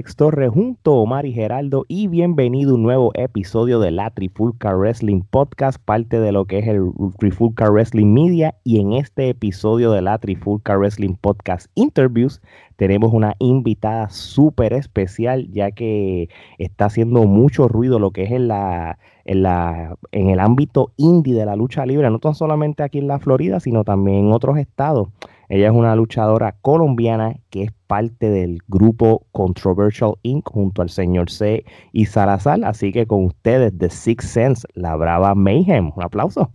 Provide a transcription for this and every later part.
Alex junto a Omar y Geraldo y bienvenido a un nuevo episodio de la Trifulca Wrestling Podcast, parte de lo que es el Trifulca Wrestling Media y en este episodio de la Trifulca Wrestling Podcast Interviews tenemos una invitada súper especial ya que está haciendo mucho ruido lo que es en la, en la en el ámbito indie de la lucha libre, no tan solamente aquí en la Florida, sino también en otros estados. Ella es una luchadora colombiana que es parte del grupo Controversial Inc. junto al señor C y Salazar. Así que con ustedes, The Six Sense, la brava Mayhem. Un aplauso.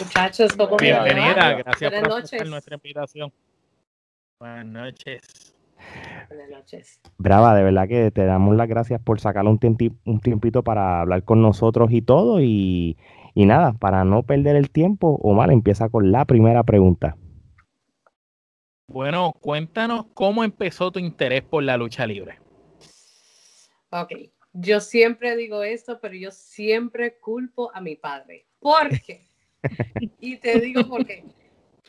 Muchachos, ¿cómo Bienvenida, gracias por aceptar nuestra invitación. Buenas noches. Buenas noches. Brava, de verdad que te damos las gracias por sacar un, un tiempito para hablar con nosotros y todo. Y, y nada, para no perder el tiempo, Omar empieza con la primera pregunta. Bueno, cuéntanos cómo empezó tu interés por la lucha libre. Ok, yo siempre digo esto, pero yo siempre culpo a mi padre. ¿Por qué? y te digo por qué.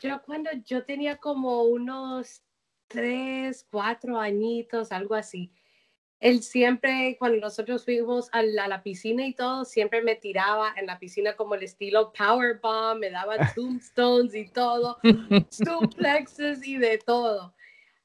Yo cuando yo tenía como unos tres, cuatro añitos, algo así, él siempre, cuando nosotros fuimos a la, piscina y todo, siempre me tiraba en la piscina como el estilo Powerbomb, me daba tombstones y todo, suplexes y de todo.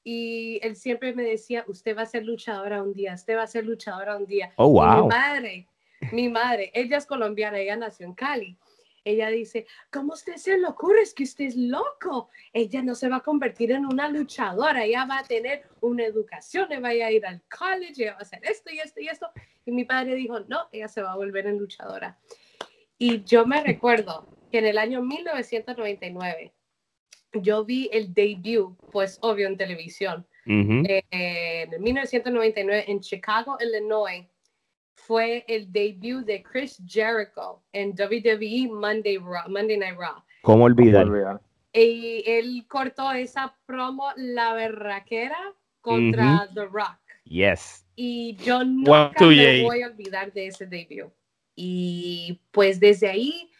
Y él siempre me decía, usted va a ser luchadora un día, usted va a ser luchadora un día. Oh, wow. mi madre, mi madre, ella es colombiana, ella nació en Cali. Ella dice, ¿cómo usted se le ocurre? Es que usted es loco. Ella no se va a convertir en una luchadora, ella va a tener una educación, ella va a ir al college, ella va a hacer esto y esto y esto. Y mi padre dijo, no, ella se va a volver en luchadora. Y yo me recuerdo que en el año 1999 yo vi el debut, pues obvio en televisión, eh, en 1999 en Chicago, Illinois fue el debut de Chris Jericho en WWE Monday, Monday Night Raw. ¿Cómo olvidar? Y él cortó esa promo, la berraquera, contra The Rock. Yes. Y yo nunca me voy a olvidar de ese debut. Y pues desde ahí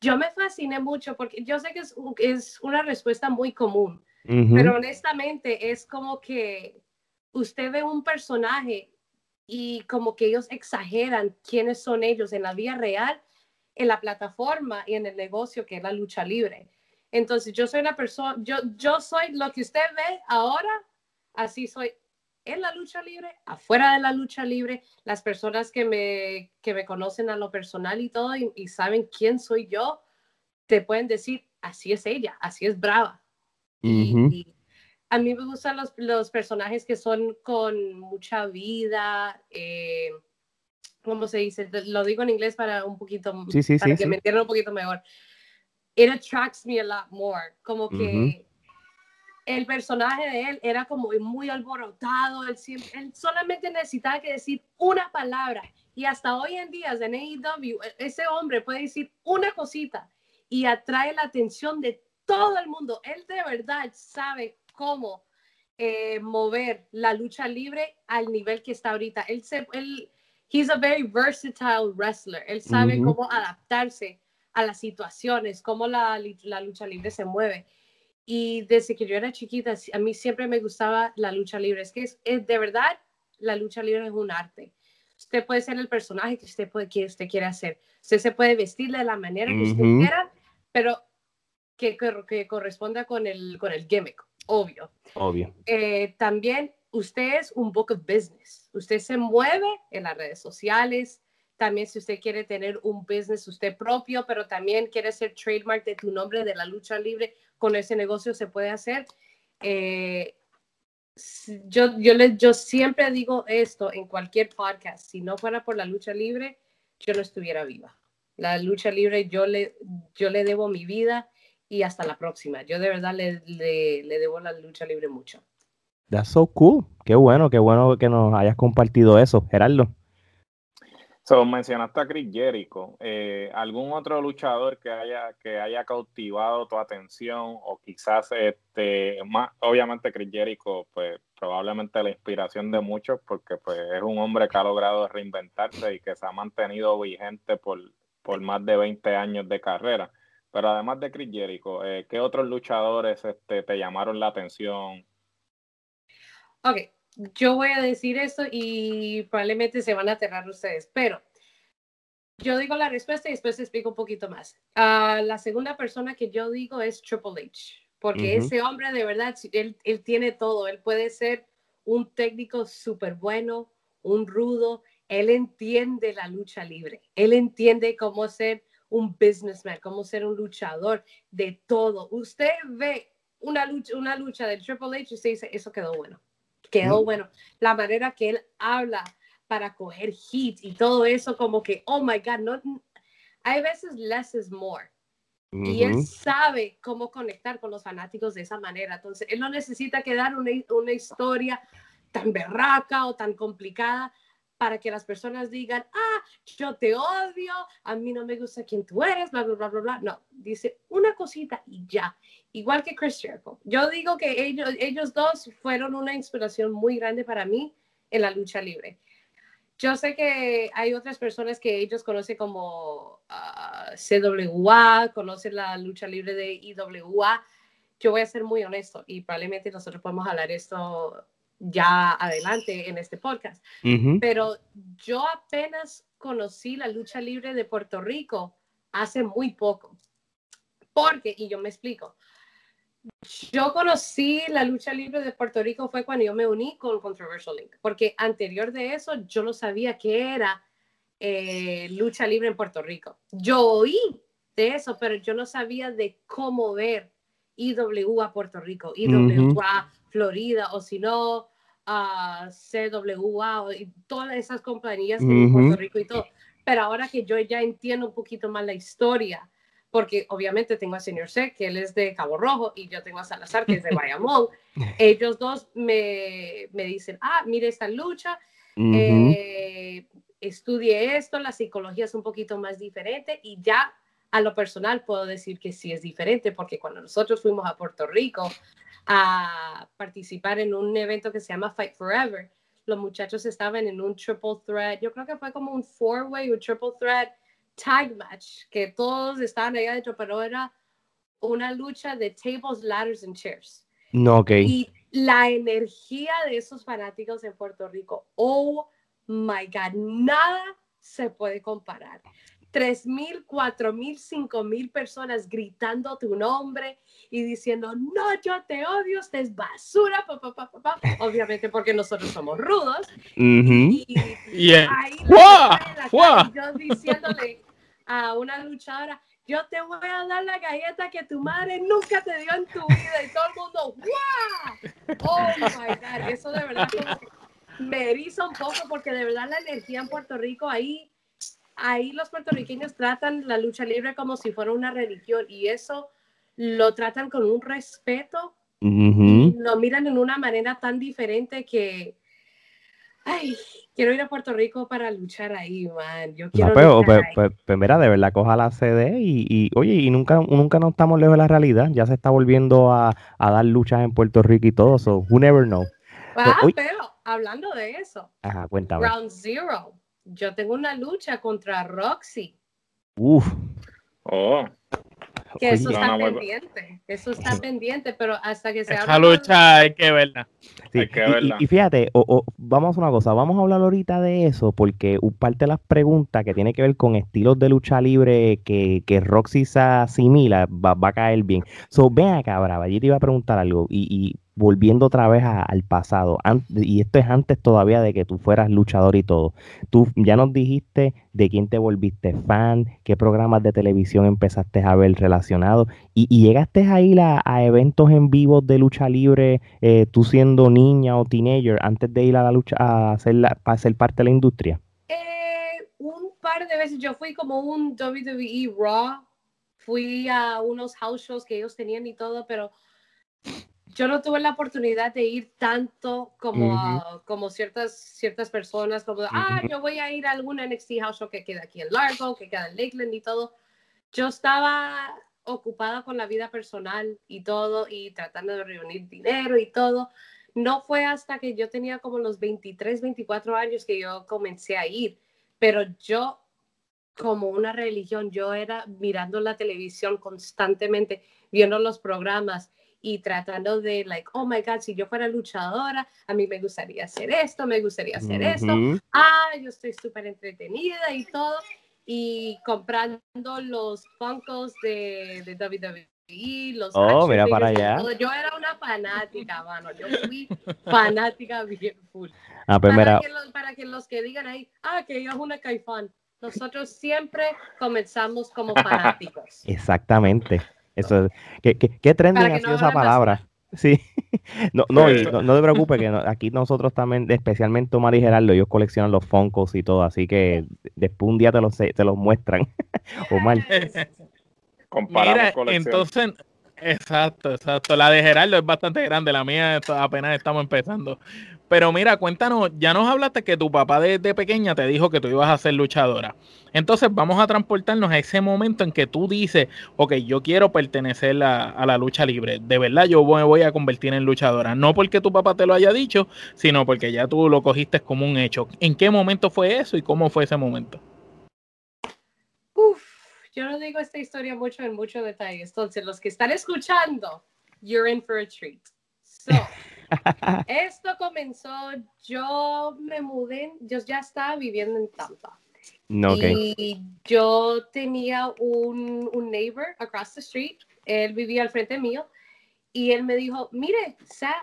yo me fasciné mucho porque yo sé que es, es una respuesta muy común, pero honestamente es como que usted ve un personaje y como que ellos exageran quiénes son ellos en la vida real, en la plataforma y en el negocio que es la lucha libre. Entonces yo soy una persona, yo, yo soy lo que usted ve ahora, así soy en la lucha libre, afuera de la lucha libre, las personas que me, que me conocen a lo personal y todo y, saben quién soy yo, te pueden decir, así es ella, así es brava. y, a mí me gustan los, los personajes que son con mucha vida, eh, ¿cómo se dice? Lo digo en inglés para un poquito, para que me entiendan un poquito mejor. It attracts me a lot more, como que el personaje de él era como muy alborotado, él, él solamente necesitaba que decir una palabra y hasta hoy en día en AEW, e, ese hombre puede decir una cosita y atrae la atención de todo el mundo. Él de verdad sabe cómo eh, mover la lucha libre al nivel que está ahorita. Él, se, él he's a very versatile wrestler. Él sabe cómo adaptarse a las situaciones, cómo la, la, lucha libre se mueve. Y desde que yo era chiquita, a mí siempre me gustaba la lucha libre. Es que es, de verdad, la lucha libre es un arte. Usted puede ser el personaje que usted, puede, que usted quiere hacer. Usted se puede vestir de la manera que usted quiera, pero que, que, que, corresponda con el, con el gimmick obvio. Obvio. Eh, también usted es un book of business. Usted se mueve en las redes sociales. También si usted quiere tener un business usted propio, pero también quiere ser trademark de tu nombre de la lucha libre, con ese negocio se puede hacer. Eh, yo, yo, le, yo siempre digo esto en cualquier podcast, si no fuera por la lucha libre, yo no estuviera viva. La lucha libre, yo le, yo le debo mi vida y hasta la próxima. Yo de verdad le, le, debo la lucha libre mucho. That's so cool. Qué bueno, qué bueno que nos hayas compartido eso, Gerardo. So, mencionaste a Chris Jericho. Eh, ¿Algún otro luchador que haya, que haya cautivado tu atención? O quizás, este, más, obviamente Chris Jericho, pues probablemente la inspiración de muchos, porque pues es un hombre que ha logrado reinventarse y que se ha mantenido vigente por, por más de 20 años de carrera. Pero además de Chris Jericho, eh, ¿qué otros luchadores este, te llamaron la atención? Ok, yo voy a decir esto y probablemente se van a aterrar ustedes, pero yo digo la respuesta y después explico un poquito más. Uh, la segunda persona que yo digo es Triple H, porque ese hombre de verdad, él, él tiene todo, él puede ser un técnico súper bueno, un rudo, él entiende la lucha libre, él entiende cómo ser un businessman, cómo ser un luchador de todo. Usted ve una lucha, una lucha del Triple H y usted dice, eso quedó bueno, quedó mm. bueno. La manera que él habla para coger hit y todo eso, como que, oh my God, no, hay veces less is more. Y él sabe cómo conectar con los fanáticos de esa manera. Entonces, él no necesita que dar una, una historia tan berraca o tan complicada para que las personas digan, ah, yo te odio, a mí no me gusta quién tú eres, bla, bla, bla, bla, bla. No, dice una cosita y ya. Igual que Chris Jericho. Yo digo que ellos, ellos dos fueron una inspiración muy grande para mí en la lucha libre. Yo sé que hay otras personas que ellos conocen como ah, CWA, conocen la lucha libre de IWA. Yo voy a ser muy honesto y probablemente nosotros podemos hablar esto ya adelante en este podcast. Pero yo apenas conocí la lucha libre de Puerto Rico hace muy poco. Porque, y yo me explico, yo conocí la lucha libre de Puerto Rico fue cuando yo me uní con Controversial Link, porque anterior de eso yo no sabía qué era eh, lucha libre en Puerto Rico. Yo oí de eso, pero yo no sabía de cómo ver IWA Puerto Rico, IWA Florida, o si no, a CWA y todas esas compañías en Puerto Rico y todo. Pero ahora que yo ya entiendo un poquito más la historia, porque obviamente tengo a Señor C, que él es de Cabo Rojo, y yo tengo a Salazar, que es de Bayamón, ellos dos me, me, dicen, ah, mire esta lucha, eh, estudie esto, la psicología es un poquito más diferente, y ya a lo personal puedo decir que sí es diferente, porque cuando nosotros fuimos a Puerto Rico, a participar en un evento que se llama Fight Forever. Los muchachos estaban en un triple threat, yo creo que fue como un four-way o triple threat tag match, que todos estaban ahí adentro, pero era una lucha de tables, ladders and chairs. No, ok. Y la energía de esos fanáticos en Puerto Rico, oh my God, nada se puede comparar. 3.000, 4.000, 5.000 personas gritando tu nombre y diciendo, no, yo te odio, usted es basura, papá, papá, papá. Obviamente porque nosotros somos rudos. Y, ahí yo diciéndole a una luchadora, yo te voy a dar la galleta que tu madre nunca te dio en tu vida. Y todo el mundo, ¡guau! Oh my God, eso de verdad me eriza un poco porque de verdad la energía en Puerto Rico ahí ahí los puertorriqueños tratan la lucha libre como si fuera una religión y eso lo tratan con un respeto, lo miran en una manera tan diferente que, ay, quiero ir a Puerto Rico para luchar ahí, man. Yo quiero pero, pues, pues, mira, de verdad, coja la CD y, oye, y nunca, nunca nos estamos lejos de la realidad. Ya se está volviendo a, dar luchas en Puerto Rico y todo, so who never know. Ah, pero hablando de eso, Ajá, cuéntame. Round Zero yo tengo una lucha contra Roxy. Uf. Oh. Que eso está pendiente, eso está pendiente, pero hasta que se Esa lucha hay que verla. hay que verla. Y, fíjate, vamos a una cosa, vamos a hablar ahorita de eso, porque parte de las preguntas que tiene que ver con estilos de lucha libre que, que Roxy se asimila, va, va, a caer bien. So, ven acá, Brava, yo te iba a preguntar algo, y, y volviendo otra vez al pasado, y esto es antes todavía de que tú fueras luchador y todo. Tú ya nos dijiste de quién te volviste fan, qué programas de televisión empezaste a ver relacionados, y, llegaste a ir a, eventos en vivo de lucha libre, eh, tú siendo niña o teenager, antes de ir a la lucha a hacer para ser parte de la industria. Eh, un par de veces, yo fui como un WWE Raw, fui a unos house shows que ellos tenían y todo, pero yo no tuve la oportunidad de ir tanto como, como ciertas, ciertas personas, como, ah, yo voy a ir a algún NXT house show que queda aquí en Largo, que queda en Lakeland y todo. Yo estaba ocupada con la vida personal y todo, y tratando de reunir dinero y todo. No fue hasta que yo tenía como los 23, 24 años que yo comencé a ir, pero yo como una religión, yo era mirando la televisión constantemente, viendo los programas y tratando de, like, oh my God, si yo fuera luchadora, a mí me gustaría hacer esto, me gustaría hacer esto. Ah, yo estoy súper entretenida y todo. Y comprando los Funkos de, de WWE, los oh, mira para allá. Yo era una fanática, mano. Yo fui fanática bien full. Ah, pues para, que los, para que los que digan ahí, ah, que ella es una caifán. Nosotros siempre comenzamos como fanáticos. Exactamente. Eso, ¿qué, qué, qué trending ha sido esa palabra? Sí, no, no, no, te preocupes, que aquí nosotros también, especialmente Omar y Gerardo, ellos coleccionan los Funkos y todo, así que después un día te los, te los muestran. Omar. Mira, entonces, exacto, exacto. La de Gerardo es bastante grande, la mía apenas estamos empezando. Pero mira, cuéntanos, ya nos hablaste que tu papá desde pequeña te dijo que tú ibas a ser luchadora. Entonces vamos a transportarnos a ese momento en que tú dices, ok, yo quiero pertenecer a, la lucha libre. De verdad yo me voy a convertir en luchadora. No porque tu papá te lo haya dicho, sino porque ya tú lo cogiste como un hecho. ¿En qué momento fue eso y cómo fue ese momento? Uf, yo no digo esta historia mucho en muchos detalles. Entonces, los que están escuchando, you're in for a treat. So, Esto comenzó, yo me mudé, yo ya estaba viviendo en Tampa. Y yo tenía un, un, neighbor across the street, él vivía al frente mío, y él me dijo, mire,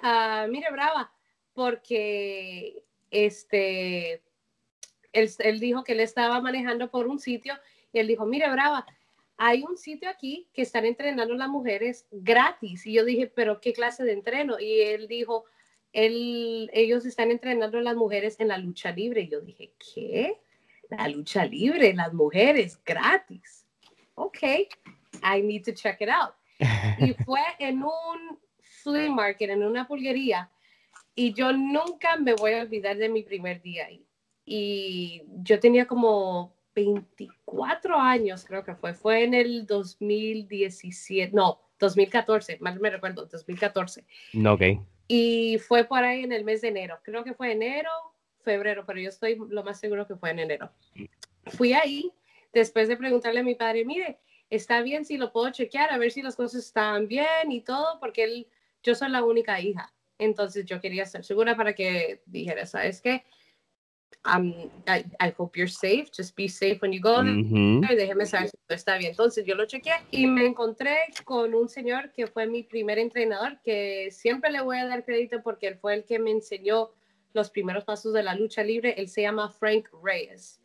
uh, mire, Brava, porque este, él, él dijo que él estaba manejando por un sitio, y él dijo, mire, Brava, hay un sitio aquí que están entrenando las mujeres gratis. Y yo dije, pero ¿qué clase de entreno? Y él dijo, él, ellos están entrenando a las mujeres en la lucha libre. Y yo dije, ¿qué? La lucha libre, las mujeres gratis. Ok, I need to check it out. Y fue en un flea market, en una pulguería. Y yo nunca me voy a olvidar de mi primer día ahí. Y yo tenía como 24 años, creo que fue. Fue en el 2017, no, 2014, mal me recuerdo, 2014. Ok. Y fue por ahí en el mes de enero. Creo que fue enero, febrero, pero yo estoy lo más seguro que fue en enero. Fui ahí después de preguntarle a mi padre, mire, está bien si lo puedo chequear, a ver si las cosas están bien y todo, porque él, yo soy la única hija. Entonces yo quería estar segura para que dijera, ¿sabes qué? Um, I, I, hope you're safe, just be safe when you go Déjeme saber si todo está bien. Entonces yo lo chequeé y me encontré con un señor que fue mi primer entrenador, que siempre le voy a dar crédito porque él fue el que me enseñó los primeros pasos de la lucha libre. Él se llama Frank Reyes.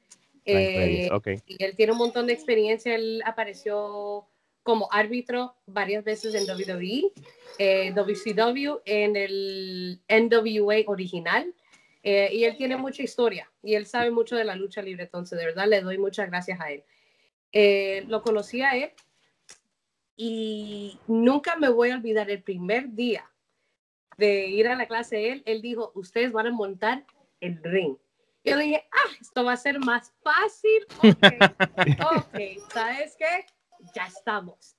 Eh, y él tiene un montón de experiencia. Él apareció como árbitro varias veces en WWE, eh, WCW, en el NWA original eh, y él tiene mucha historia y él sabe mucho de la lucha libre, entonces de verdad le doy muchas gracias a él. Eh, lo conocí a él y nunca me voy a olvidar el primer día de ir a la clase de él. Él dijo, ustedes van a montar el ring. Yo dije, ah, esto va a ser más fácil. Ok, okay. ¿sabes qué? Ya estamos.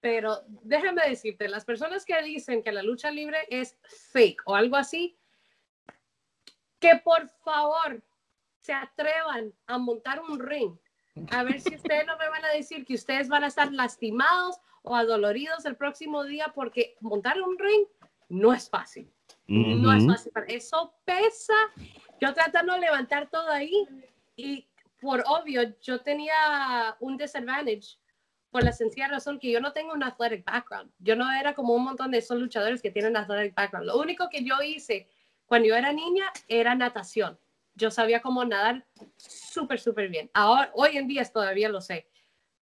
Pero déjame decirte, las personas que dicen que la lucha libre es fake o algo así, que por favor se atrevan a montar un ring. A ver si ustedes no me van a decir que ustedes van a estar lastimados o adoloridos el próximo día porque montar un ring no es fácil. No es fácil. Eso pesa. Yo tratando de levantar todo ahí y por obvio yo tenía un disadvantage por la sencilla razón que yo no tengo un athletic background. Yo no era como un montón de esos luchadores que tienen athletic background. Lo único que yo hice cuando yo era niña era natación. Yo sabía cómo nadar súper, súper bien. Ahora, hoy en día todavía lo sé.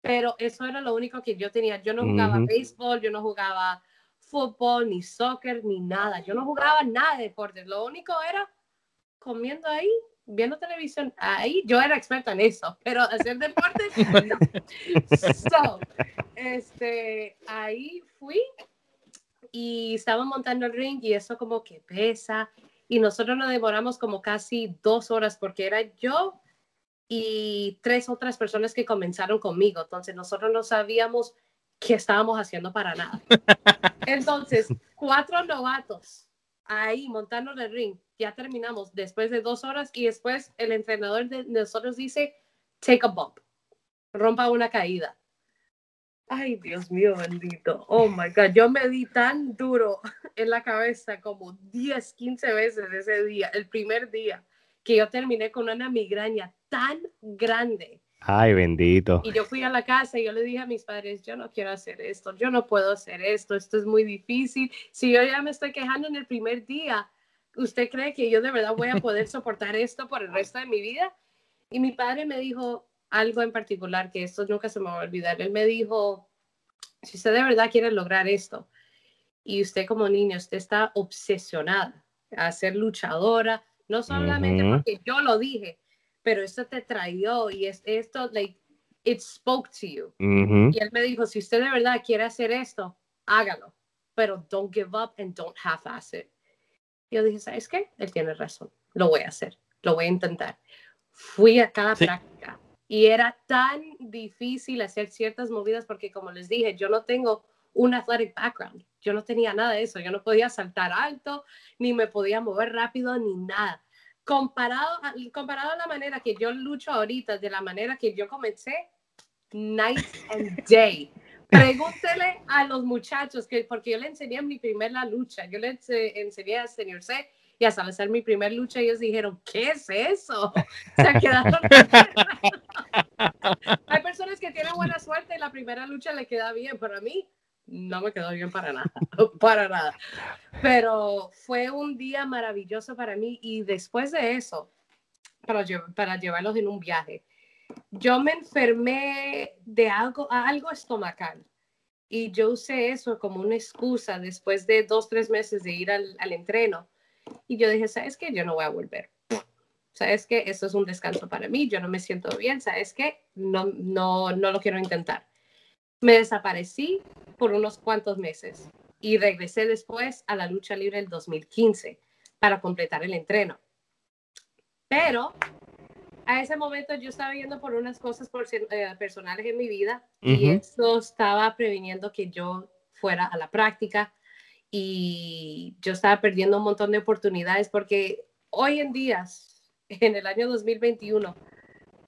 Pero eso era lo único que yo tenía. Yo no jugaba béisbol, yo no jugaba fútbol, ni soccer, ni nada. Yo no jugaba nada de deportes. Lo único era comiendo ahí, viendo televisión. Ahí yo era experta en eso, pero hacer deporte, no. So, este, ahí fui y estaba montando el ring y eso como que pesa y nosotros nos demoramos como casi dos horas porque era yo y tres otras personas que comenzaron conmigo. Entonces nosotros no sabíamos qué estábamos haciendo para nada. Entonces, cuatro novatos ahí montando el ring. Ya terminamos después de dos horas y después el entrenador de nosotros dice, take a bump, rompa una caída. Ay, Dios mío, bendito. Oh my God, yo me di tan duro en la cabeza como 10, 15 veces ese día, el primer día, que yo terminé con una migraña tan grande. Ay, bendito. Y yo fui a la casa y yo le dije a mis padres, yo no quiero hacer esto, yo no puedo hacer esto, esto es muy difícil. Si yo ya me estoy quejando en el primer día, ¿usted cree que yo de verdad voy a poder soportar esto por el resto de mi vida? Y mi padre me dijo, algo en particular que esto nunca se me va a olvidar. Él me dijo, si usted de verdad quiere lograr esto y usted como niño, usted está obsesionada a ser luchadora, no solamente porque yo lo dije, pero esto te trajo y es esto, like, it spoke to you. Y él me dijo, si usted de verdad quiere hacer esto, hágalo, pero don't give up and don't half-ass it. Yo dije, ¿sabes qué? Él tiene razón, lo voy a hacer, lo voy a intentar. Fui a cada práctica, y era tan difícil hacer ciertas movidas porque, como les dije, yo no tengo un athletic background. Yo no tenía nada de eso. Yo no podía saltar alto, ni me podía mover rápido, ni nada. Comparado a, comparado la manera que yo lucho ahorita, de la manera que yo comencé, night and day. Pregúntele a los muchachos, que, porque yo le enseñé mi primera lucha, yo le enseñé a Señor C y hasta hacer mi primer lucha ellos dijeron, ¿qué es eso? Se quedaron... Hay personas que tienen buena suerte y la primera lucha le queda bien, pero a mí no me quedó bien para nada, para nada. Pero fue un día maravilloso para mí y después de eso, para, para llevarlos en un viaje, yo me enfermé de algo, algo estomacal. Y yo usé eso como una excusa después de dos, tres meses de ir al, al entreno y yo dije, ¿sabes qué? Yo no voy a volver. ¿Sabes qué? Eso es un descanso para mí, yo no me siento bien, ¿sabes qué? No, no, no lo quiero intentar. Me desaparecí por unos cuantos meses y regresé después a la lucha libre del 2015 para completar el entreno. Pero a ese momento yo estaba yendo por unas cosas eh, personales en mi vida y eso estaba previniendo que yo fuera a la práctica y yo estaba perdiendo un montón de oportunidades porque hoy en día, en el año 2021,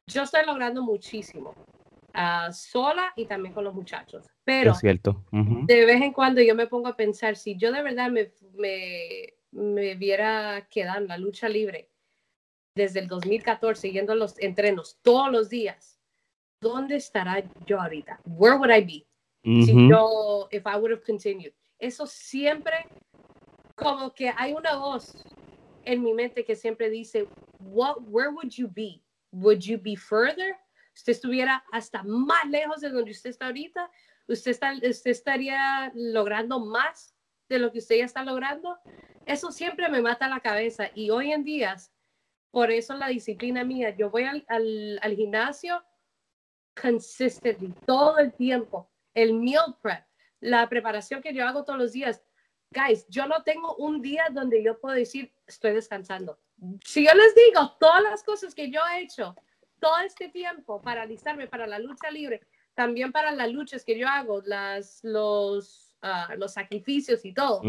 yo estoy logrando muchísimo, ah, sola y también con los muchachos. Pero es cierto. de vez en cuando yo me pongo a pensar, si yo de verdad me, me, me viera quedar en la lucha libre desde el 2014, yendo a los entrenos todos los días, ¿dónde estará yo ahorita? Where would I be? Si yo, if I would have continued eso siempre, como que hay una voz en mi mente que siempre dice, What, where would you be? Would you be further? Usted estuviera hasta más lejos de donde usted está ahorita. Usted, está, usted estaría logrando más de lo que usted ya está logrando. Eso siempre me mata la cabeza. Y hoy en día, por eso la disciplina mía, yo voy al, al, al gimnasio consistently, todo el tiempo. El meal prep, la preparación que yo hago todos los días, guys, yo no tengo un día donde yo puedo decir estoy descansando. Si yo les digo todas las cosas que yo he hecho todo este tiempo para alistarme para la lucha libre, también para las luchas que yo hago, las, los, ah, los sacrificios y todo.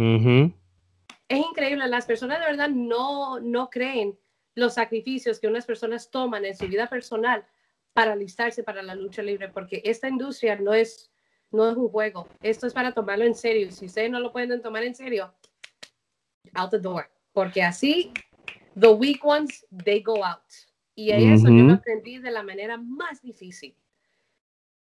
Es increíble, las personas de verdad no, no creen los sacrificios que unas personas toman en su vida personal para alistarse para la lucha libre, porque esta industria no es no es un juego. Esto es para tomarlo en serio. Si ustedes no lo pueden tomar en serio, out the door. Porque así, the weak ones, they go out. Y eso yo lo aprendí de la manera más difícil.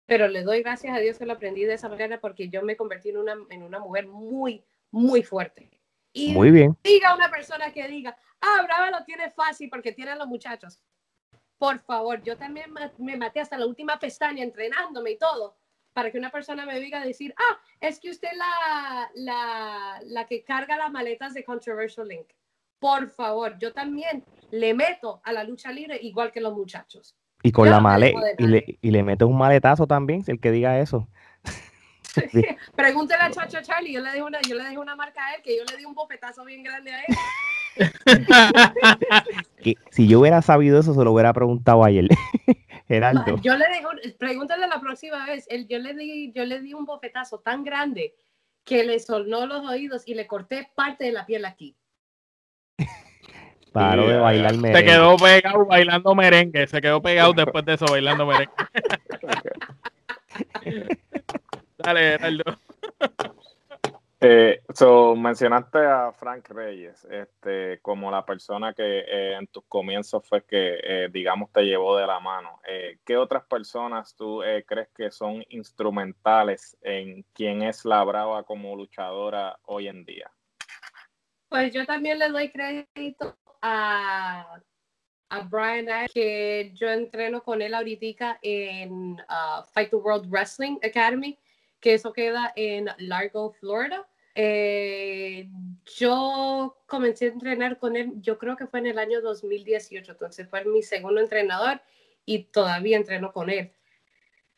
Pero le doy gracias a Dios que lo aprendí de esa manera porque yo me convertí en una, en una mujer muy, muy fuerte. Y muy bien. Diga una persona que diga, ah, Brava lo tiene fácil porque tiene a los muchachos. Por favor, yo también me maté hasta la última pestaña entrenándome y todo para que una persona me diga decir, ah, es que usted la, la, la que carga las maletas de Controversial Link. Por favor, yo también le meto a la lucha libre igual que los muchachos. Y con la maleta, y le, y le meto un maletazo también, el que diga eso. Pregúntele a Chacho Charlie, yo le dije una, yo le dije una marca a él, que yo le di un bofetazo bien grande a él. si yo hubiera sabido eso, se lo hubiera preguntado ayer. Geraldo. Yo le digo, pregúntale la próxima vez. Él, yo, le di, yo le di un bofetazo tan grande que le sonó los oídos y le corté parte de la piel aquí. Paró de bailar merengue. Se quedó pegado bailando merengue. Se quedó pegado después de eso bailando merengue. Dale, Geraldo. Eh, so, mencionaste a Frank Reyes este, como la persona que eh, en tus comienzos fue que, eh, digamos, te llevó de la mano. ¿Qué otras personas tú crees que son instrumentales en quién es la Brava como luchadora hoy en día? Pues yo también le doy crédito a, a Brian, que yo entreno con él ahorita en uh, Fight the World Wrestling Academy que eso queda en Largo, Florida. Eh, yo comencé a entrenar con él, yo creo que fue en el año 2018, entonces fue mi segundo entrenador y todavía entreno con él.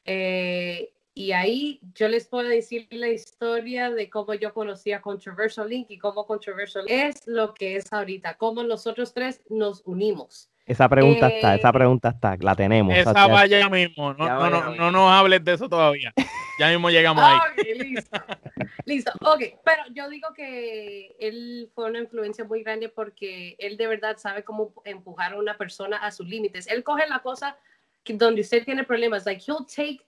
Eh, y ahí yo les puedo decir la historia de cómo yo conocí a Controversial Link y cómo Controversial es lo que es ahorita, cómo nosotros tres nos unimos. Esa pregunta está, esa eh, pregunta está, la tenemos. Esa vaya mismo, no, no, no, no, nos hables de eso todavía. Ya mismo llegamos ahí. listo. listo, ok, pero yo digo que él fue una influencia muy grande porque él de verdad sabe cómo empujar a una persona a sus límites. Él coge la cosa que, donde usted tiene problemas, like he'll take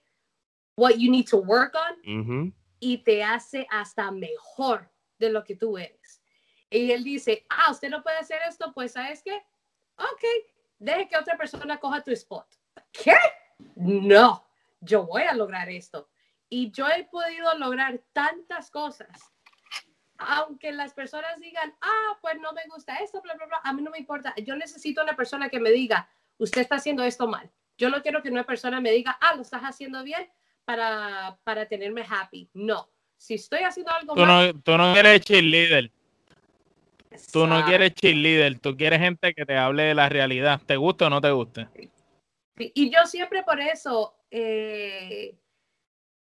what you need to work on y te hace hasta mejor de lo que tú eres. Y él dice, ah, usted no puede hacer esto, pues ¿sabes qué? Ok, deje que otra persona coja tu spot. ¿Qué? No, yo voy a lograr esto. Y yo he podido lograr tantas cosas. Aunque las personas digan, ah, pues no me gusta esto, bla, bla, bla, a mí no me importa. Yo necesito una persona que me diga, usted está haciendo esto mal. Yo no quiero que una persona me diga, ah, lo estás haciendo bien para, para tenerme happy. No. Si estoy haciendo algo tú mal. No, tú no eres cheerleader. Tú no quieres cheerleader, tú quieres gente que te hable de la realidad, ¿te gusta o no te gusta? Y yo siempre por eso, eh,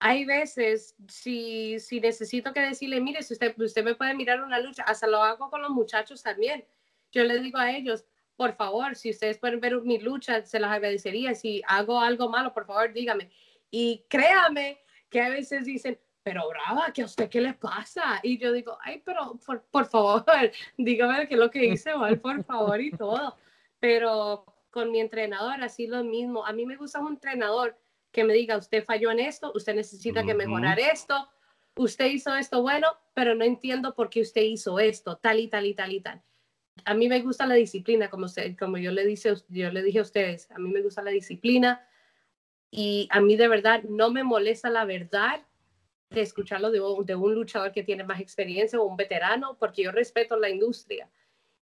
hay veces, si, si necesito que decirle, mire, si usted, usted me puede mirar una lucha, hasta lo hago con los muchachos también. Yo les digo a ellos, por favor, si ustedes pueden ver mi lucha, se las agradecería. Si hago algo malo, por favor, dígame. Y créame que a veces dicen, pero brava, ¿que a usted qué le pasa? Y yo digo, ay, pero por, por favor, dígame qué es lo que hice mal, por favor, y todo. Pero con mi entrenador, así lo mismo. A mí me gusta un entrenador que me diga, usted falló en esto, usted necesita que mejorar esto, usted hizo esto bueno, pero no entiendo por qué usted hizo esto, tal y tal y tal y tal. A mí me gusta la disciplina, como, usted, como yo, le dice, yo le dije a ustedes, a mí me gusta la disciplina y a mí de verdad no me molesta la verdad de escucharlo de un, luchador que tiene más experiencia o un veterano, porque yo respeto la industria.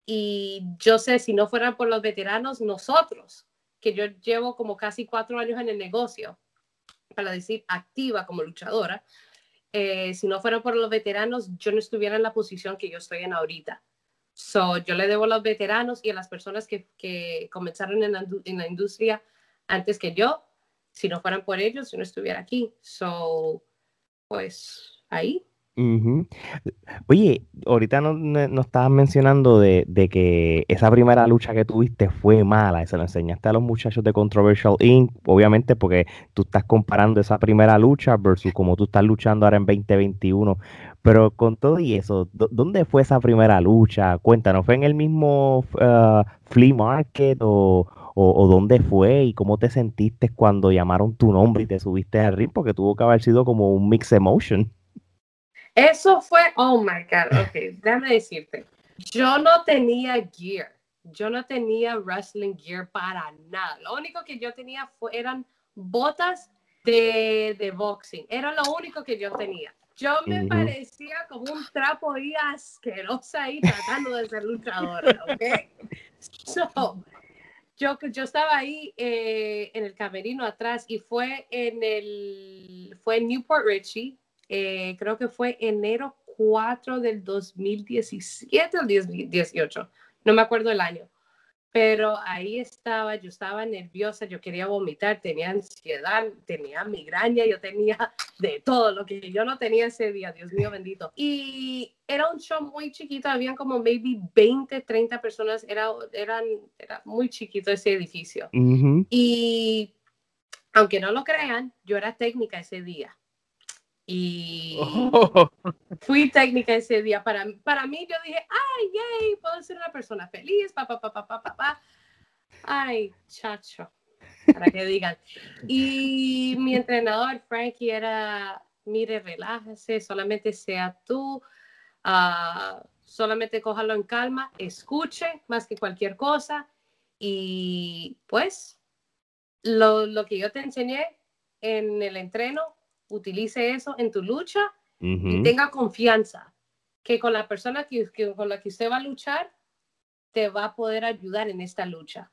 Y yo sé, si no fueran por los veteranos, nosotros, que yo llevo como casi cuatro años en el negocio, para decir activa como luchadora, eh, si no fueran por los veteranos, yo no estuviera en la posición que yo estoy en ahorita. So, yo le debo a los veteranos y a las personas que, que comenzaron en la, en la, industria antes que yo. Si no fueran por ellos, yo no estuviera aquí. So, pues ahí. Oye, ahorita no, no estabas mencionando de, que esa primera lucha que tuviste fue mala, se lo enseñaste a los muchachos de Controversial Inc., obviamente porque tú estás comparando esa primera lucha versus como tú estás luchando ahora en 2021, pero con todo y eso, ¿dónde fue esa primera lucha? Cuéntanos, ¿fue en el mismo uh, flea market o, o, dónde fue y cómo te sentiste cuando llamaron tu nombre y te subiste al ring, porque tuvo que haber sido como un mix emotion. Eso fue, oh my God, ok, déjame decirte, yo no tenía gear, yo no tenía wrestling gear para nada, lo único que yo tenía eran botas de, de boxing, era lo único que yo tenía. Yo me parecía como un trapo ahí asquerosa ahí tratando de ser luchadora, ¿ok? So, yo, yo estaba ahí eh, en el camerino atrás y fue en el, fue en Newport Richie, eh, creo que fue enero 4 del 2017 o 2018, no me acuerdo el año pero ahí estaba, yo estaba nerviosa, yo quería vomitar, tenía ansiedad, tenía migraña, yo tenía de todo lo que yo no tenía ese día, Dios mío bendito. Y era un show muy chiquito, habían como maybe 20, 30 personas, era, eran, era muy chiquito ese edificio. Y aunque no lo crean, yo era técnica ese día. Y oh. fui técnica ese día. Para, para mí, yo dije, ay, yay, puedo ser una persona feliz, papá, papá, papá, papá. Ay, chacho, para que digan. Y mi entrenador, Frankie, era, mire, relájese, solamente sea tú, uh, solamente cójalo en calma, escuche más que cualquier cosa y pues lo, lo que yo te enseñé en el entreno, utilice eso en tu lucha y tenga confianza que con la persona que, con la que usted va a luchar te va a poder ayudar en esta lucha.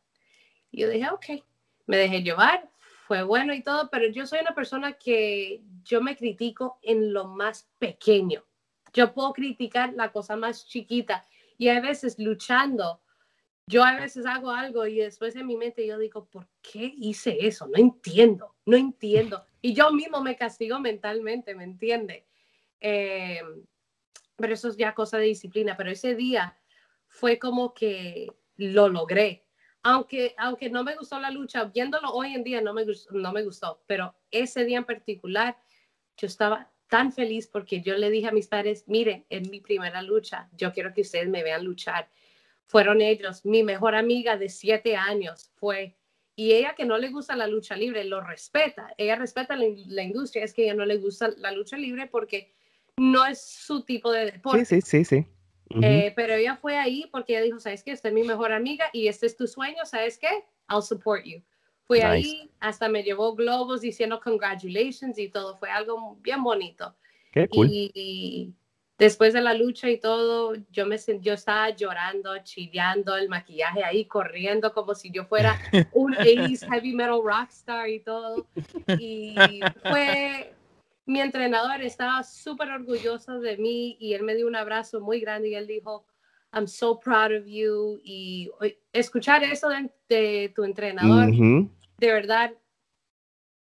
Y yo dije, ok, me dejé llevar, fue bueno y todo, pero yo soy una persona que yo me critico en lo más pequeño. Yo puedo criticar la cosa más chiquita y a veces luchando, yo a veces hago algo y después en mi mente yo digo, ¿por qué hice eso? No entiendo, no entiendo. Y yo mismo me castigo mentalmente, ¿me entiende? Eh, pero eso es ya cosa de disciplina, pero ese día fue como que lo logré. Aunque, aunque no me gustó la lucha, viéndolo hoy en día no me, no me gustó, pero ese día en particular yo estaba tan feliz porque yo le dije a mis padres, miren, es mi primera lucha, yo quiero que ustedes me vean luchar. Fueron ellos, mi mejor amiga de siete años fue, y ella que no le gusta la lucha libre, lo respeta, ella respeta la, la industria, es que ella no le gusta la lucha libre porque no es su tipo de deporte. Sí, sí, sí, sí. Eh, pero ella fue ahí porque ella dijo, ¿sabes qué? Esta es mi mejor amiga y este es tu sueño, ¿sabes qué? I'll support you. Fue ahí, hasta me llevó globos diciendo congratulations y todo, fue algo bien bonito. Qué cool. Y, después de la lucha y todo, yo me yo estaba llorando, chillando, el maquillaje ahí, corriendo como si yo fuera un 80 heavy metal rockstar y todo. Y fue, mi entrenador estaba súper orgulloso de mí y él me dio un abrazo muy grande y él dijo, I'm so proud of you. Y escuchar eso de, tu entrenador, de verdad,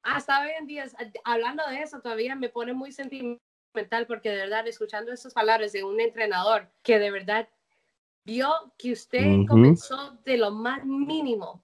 hasta hoy en día, hablando de eso, todavía me pone muy sentimental porque de verdad, escuchando esas palabras de un entrenador que de verdad vio que usted comenzó de lo más mínimo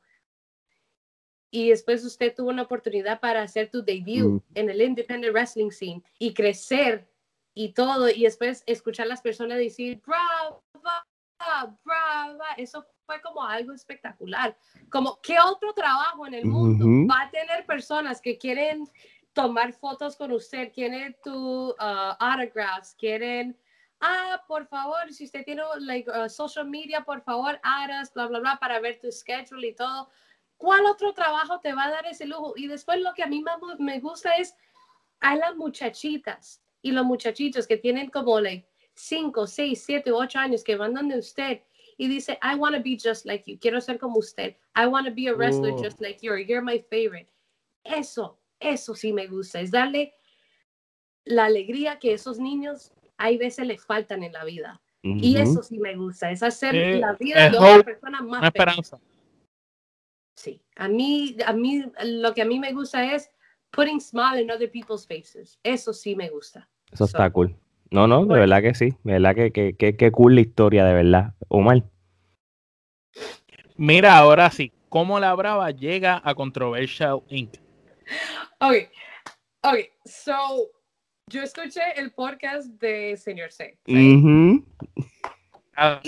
y después usted tuvo una oportunidad para hacer tu debut mm. en el independent wrestling scene y crecer y todo, y después escuchar a las personas decir, brava, brava, eso fue como algo espectacular. Como, ¿qué otro trabajo en el mundo va a tener personas que quieren tomar fotos con usted, quieren tu uh, autographs, quieren, ah, por favor, si usted tiene like, uh, social media, por favor, hagas, bla, bla, bla, para ver tu schedule y todo. ¿cuál otro trabajo te va a dar ese lujo? Y después lo que a mí más me gusta es a las muchachitas y los muchachitos que tienen como like 5, 6, 7, 8 años que van donde usted y dice, I want to be just like you, quiero ser como usted, I want to be a wrestler oh. just like you, you're my favorite. Eso, eso sí me gusta, es darle la alegría que esos niños hay veces les faltan en la vida. Y eso sí me gusta, es hacer la vida de otra persona más esperanza. Sí, a mí, a mí, lo que a mí me gusta es putting smile in other people's faces. Eso sí me gusta. Eso está cool. No, no, de verdad que sí. De verdad que, que, que, que cool la historia, de verdad. Omar. Mira, ahora sí, ¿cómo la Brava llega a Controversial Inc? Ok, ok, so, yo escuché el podcast de Señor C. Y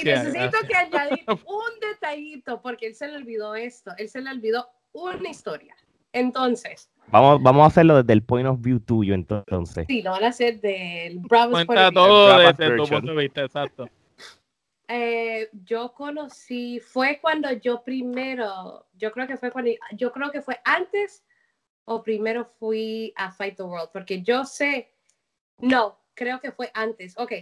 necesito que añadir un detallito, porque él se le olvidó esto, él se le olvidó una historia. Entonces. Vamos, vamos a hacerlo desde el point of view tuyo, entonces. Sí, lo van a hacer del Bravo Cuenta todo desde tu punto de vista, exacto. Eh, yo conocí, fue cuando yo primero, yo creo que fue cuando, yo creo que fue antes o primero fui a Fight the World, porque yo sé, no, creo que fue antes. Ok,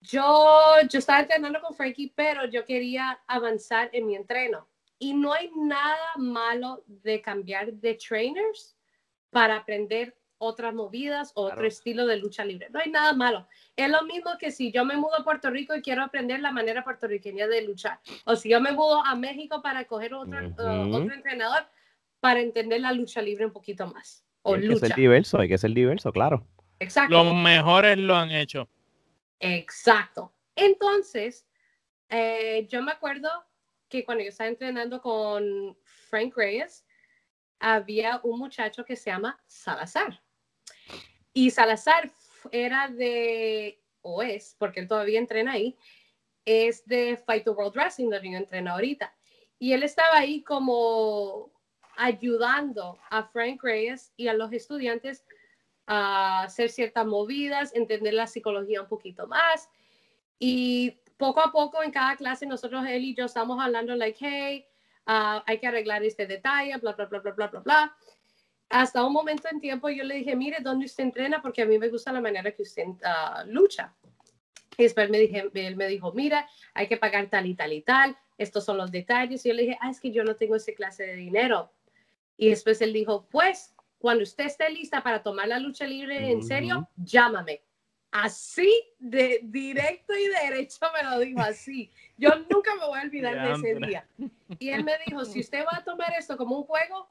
yo, yo estaba entrenando con Frankie, pero yo quería avanzar en mi entreno. Y no hay nada malo de cambiar de trainers para aprender otras movidas, otro estilo de lucha libre. No hay nada malo. Es lo mismo que si yo me mudo a Puerto Rico y quiero aprender la manera puertorriqueña de luchar. O si yo me mudo a México para coger otro, uh, otro entrenador para entender la lucha libre un poquito más. O hay que ser diverso, hay que ser diverso, claro. Exacto. Los mejores lo han hecho. Exacto. Entonces, eh, yo me acuerdo que cuando yo estaba entrenando con Frank Reyes, había un muchacho que se llama Salazar. Y Salazar era de, o es, porque él todavía entrena ahí, es de Fight the World Wrestling, donde yo entreno ahorita. Y él estaba ahí como ayudando a Frank Reyes y a los estudiantes a hacer ciertas movidas, entender la psicología un poquito más. Y poco a poco en cada clase nosotros, él y yo, estamos hablando, like, hey, uh, hay que arreglar este detalle, bla, bla, bla, bla, bla, bla, bla. Hasta un momento en tiempo yo le dije, mire, ¿dónde usted entrena? Porque a mí me gusta la manera que usted uh, lucha. Y después me dije, él me dijo, mira, hay que pagar tal y tal y tal, estos son los detalles. Y yo le dije, ah, es que yo no tengo ese clase de dinero. Y después él dijo, pues, cuando usted esté lista para tomar la lucha libre en serio, llámame. Así, de directo y derecho me lo dijo así. Yo nunca me voy a olvidar de ese día. Y él me dijo, si usted va a tomar esto como un juego,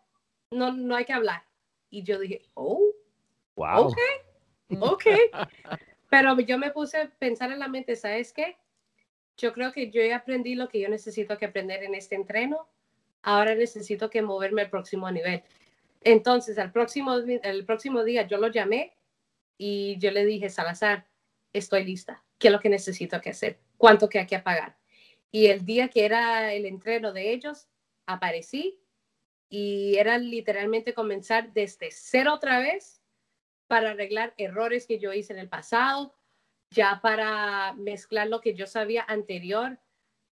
no, no hay que hablar. Y yo dije, oh, wow. Ok, ok. Pero yo me puse a pensar en la mente, ¿sabes qué? Yo creo que yo ya aprendí lo que yo necesito que aprender en este entreno. Ahora necesito que moverme al próximo nivel. Entonces, al próximo, el próximo día yo lo llamé y yo le dije, Salazar, estoy lista. ¿Qué es lo que necesito que hacer? ¿Cuánto que hay que pagar? Y el día que era el entreno de ellos, aparecí y era literalmente comenzar desde cero otra vez para arreglar errores que yo hice en el pasado, ya para mezclar lo que yo sabía anterior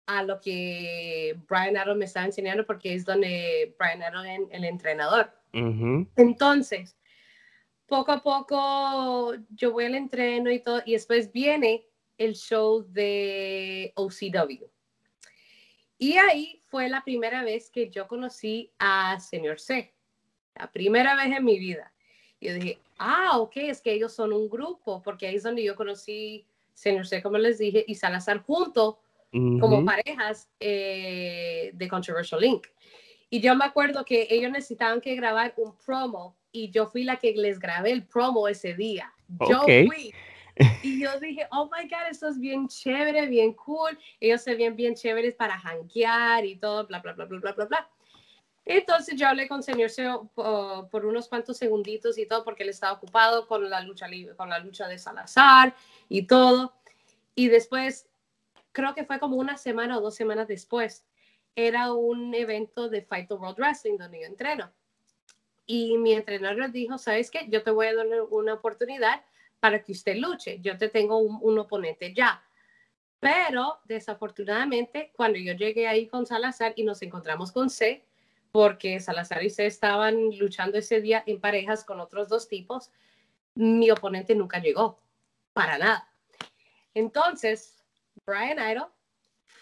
a lo que Brian Adams me estaba enseñando, porque es donde Brian Adams es el entrenador. Entonces, poco a poco yo voy al entreno y todo, y después viene el show de OCW. Y ahí fue la primera vez que yo conocí a Señor C. La primera vez en mi vida. Y yo dije, ah, ok, es que ellos son un grupo, porque ahí es donde yo conocí Señor C, como les dije, y Salazar junto como parejas eh, de Controversial Link. Y yo me acuerdo que ellos necesitaban que grabar un promo y yo fui la que les grabé el promo ese día. Yo fui. Y yo dije, oh my God, esto es bien chévere, bien cool. Ellos se ven bien chéveres para hankear y todo, bla, bla, bla, bla, bla, bla, bla. Entonces yo hablé con señor Seo por unos cuantos segunditos y todo, porque él estaba ocupado con la lucha con la lucha de Salazar y todo. Y después, creo que fue como una semana o dos semanas después, era un evento de Fight the World Wrestling donde yo entreno. Y mi entrenador dijo, ¿sabes qué? Yo te voy a dar una oportunidad para que usted luche. Yo te tengo un, oponente ya. Pero desafortunadamente, cuando yo llegué ahí con Salazar y nos encontramos con C, porque Salazar y C estaban luchando ese día en parejas con otros dos tipos, mi oponente nunca llegó, para nada. Entonces, Brian Idol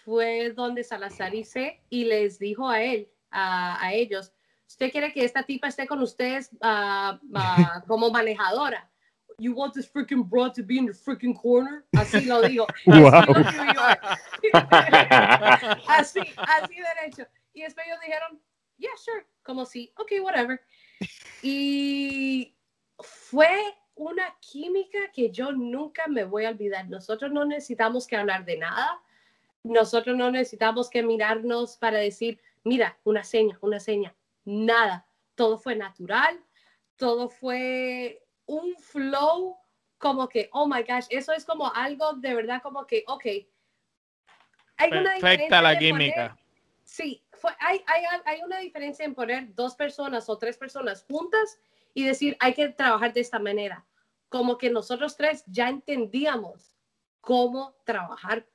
fue donde Salazar hice y les dijo a él, a, ellos, ¿usted quiere que esta tipa esté con ustedes ah, ah, como manejadora? You want this freaking broad to be in the freaking corner? Así lo digo. Así, así, derecho. Y después ellos dijeron, yeah, sure. Como si, ok, whatever. Y fue una química que yo nunca me voy a olvidar. Nosotros no necesitamos que hablar de nada nosotros no necesitamos que mirarnos para decir, mira, una seña, una seña. Nada. Todo fue natural, todo fue un flow como que, oh my gosh, eso es como algo de verdad como que, ok. Hay una Perfecta la química. sí, fue, hay, hay, hay una diferencia en poner dos personas o tres personas juntas y decir, hay que trabajar de esta manera. Como que nosotros tres ya entendíamos cómo trabajar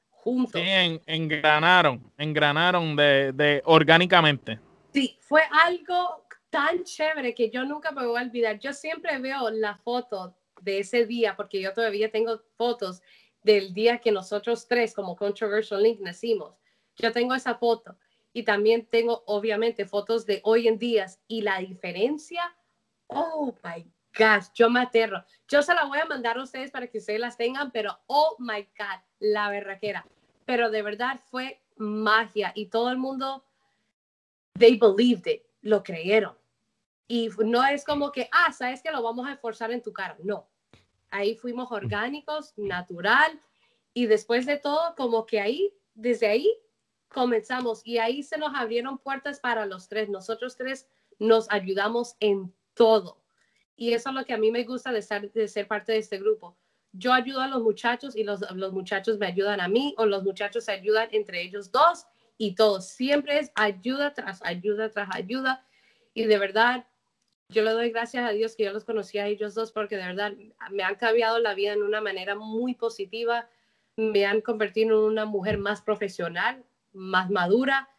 Sí, engranaron, engranaron de, de orgánicamente. Sí, fue algo tan chévere que yo nunca me voy a olvidar. Yo siempre veo la foto de ese día, porque yo todavía tengo fotos del día que nosotros tres, como Controversial Link, nacimos. Yo tengo esa foto y también tengo, obviamente, fotos de hoy en día y la diferencia, oh my gosh, yo me aterro. Yo se la voy a mandar a ustedes para que ustedes las tengan, pero oh my god, la berraquera pero de verdad fue magia y todo el mundo, they believed it, lo creyeron. Y no es como que, ah, sabes que lo vamos a esforzar en tu cara. No. Ahí fuimos orgánicos, natural. Y después de todo, como que ahí, desde ahí, comenzamos. Y ahí se nos abrieron puertas para los tres. Nosotros tres nos ayudamos en todo. Y eso es lo que a mí me gusta de, de ser parte de este grupo yo ayudo a los muchachos y los, los muchachos me ayudan a mí o los muchachos se ayudan entre ellos dos y todo. Siempre es ayuda tras ayuda tras ayuda. Y de verdad, yo le doy gracias a Dios que yo los conocí a ellos dos porque de verdad me han cambiado la vida en una manera muy positiva, me han convertido en una mujer más profesional, más madura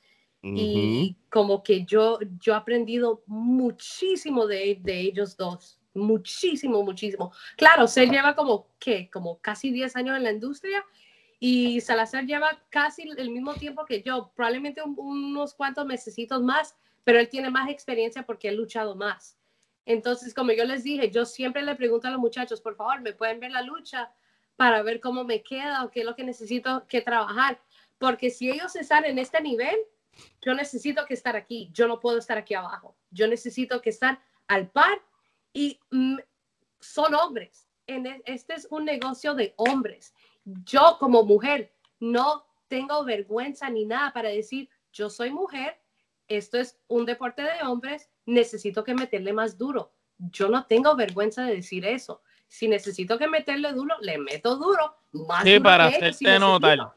y como que yo, yo he aprendido muchísimo de, de ellos dos, muchísimo, muchísimo. Claro, se lleva como, ¿qué? Como casi 10 años en la industria y Salazar lleva casi el mismo tiempo que yo, probablemente unos cuantos mesecitos más, pero él tiene más experiencia porque ha luchado más. Entonces, como yo les dije, yo siempre le pregunto a los muchachos, por favor, ¿me pueden ver la lucha para ver cómo me queda o qué es lo que necesito que trabajar? Porque si ellos están en este nivel, yo necesito que estar aquí, yo no puedo estar aquí abajo, yo necesito que estar al par y mm, son hombres. En, e, este es un negocio de hombres. Yo como mujer no tengo vergüenza ni nada para decir, yo soy mujer, esto es un deporte de hombres, necesito que meterle más duro. Yo no tengo vergüenza de decir eso. Si necesito que meterle duro, le meto duro. Más sí, para hacerte notar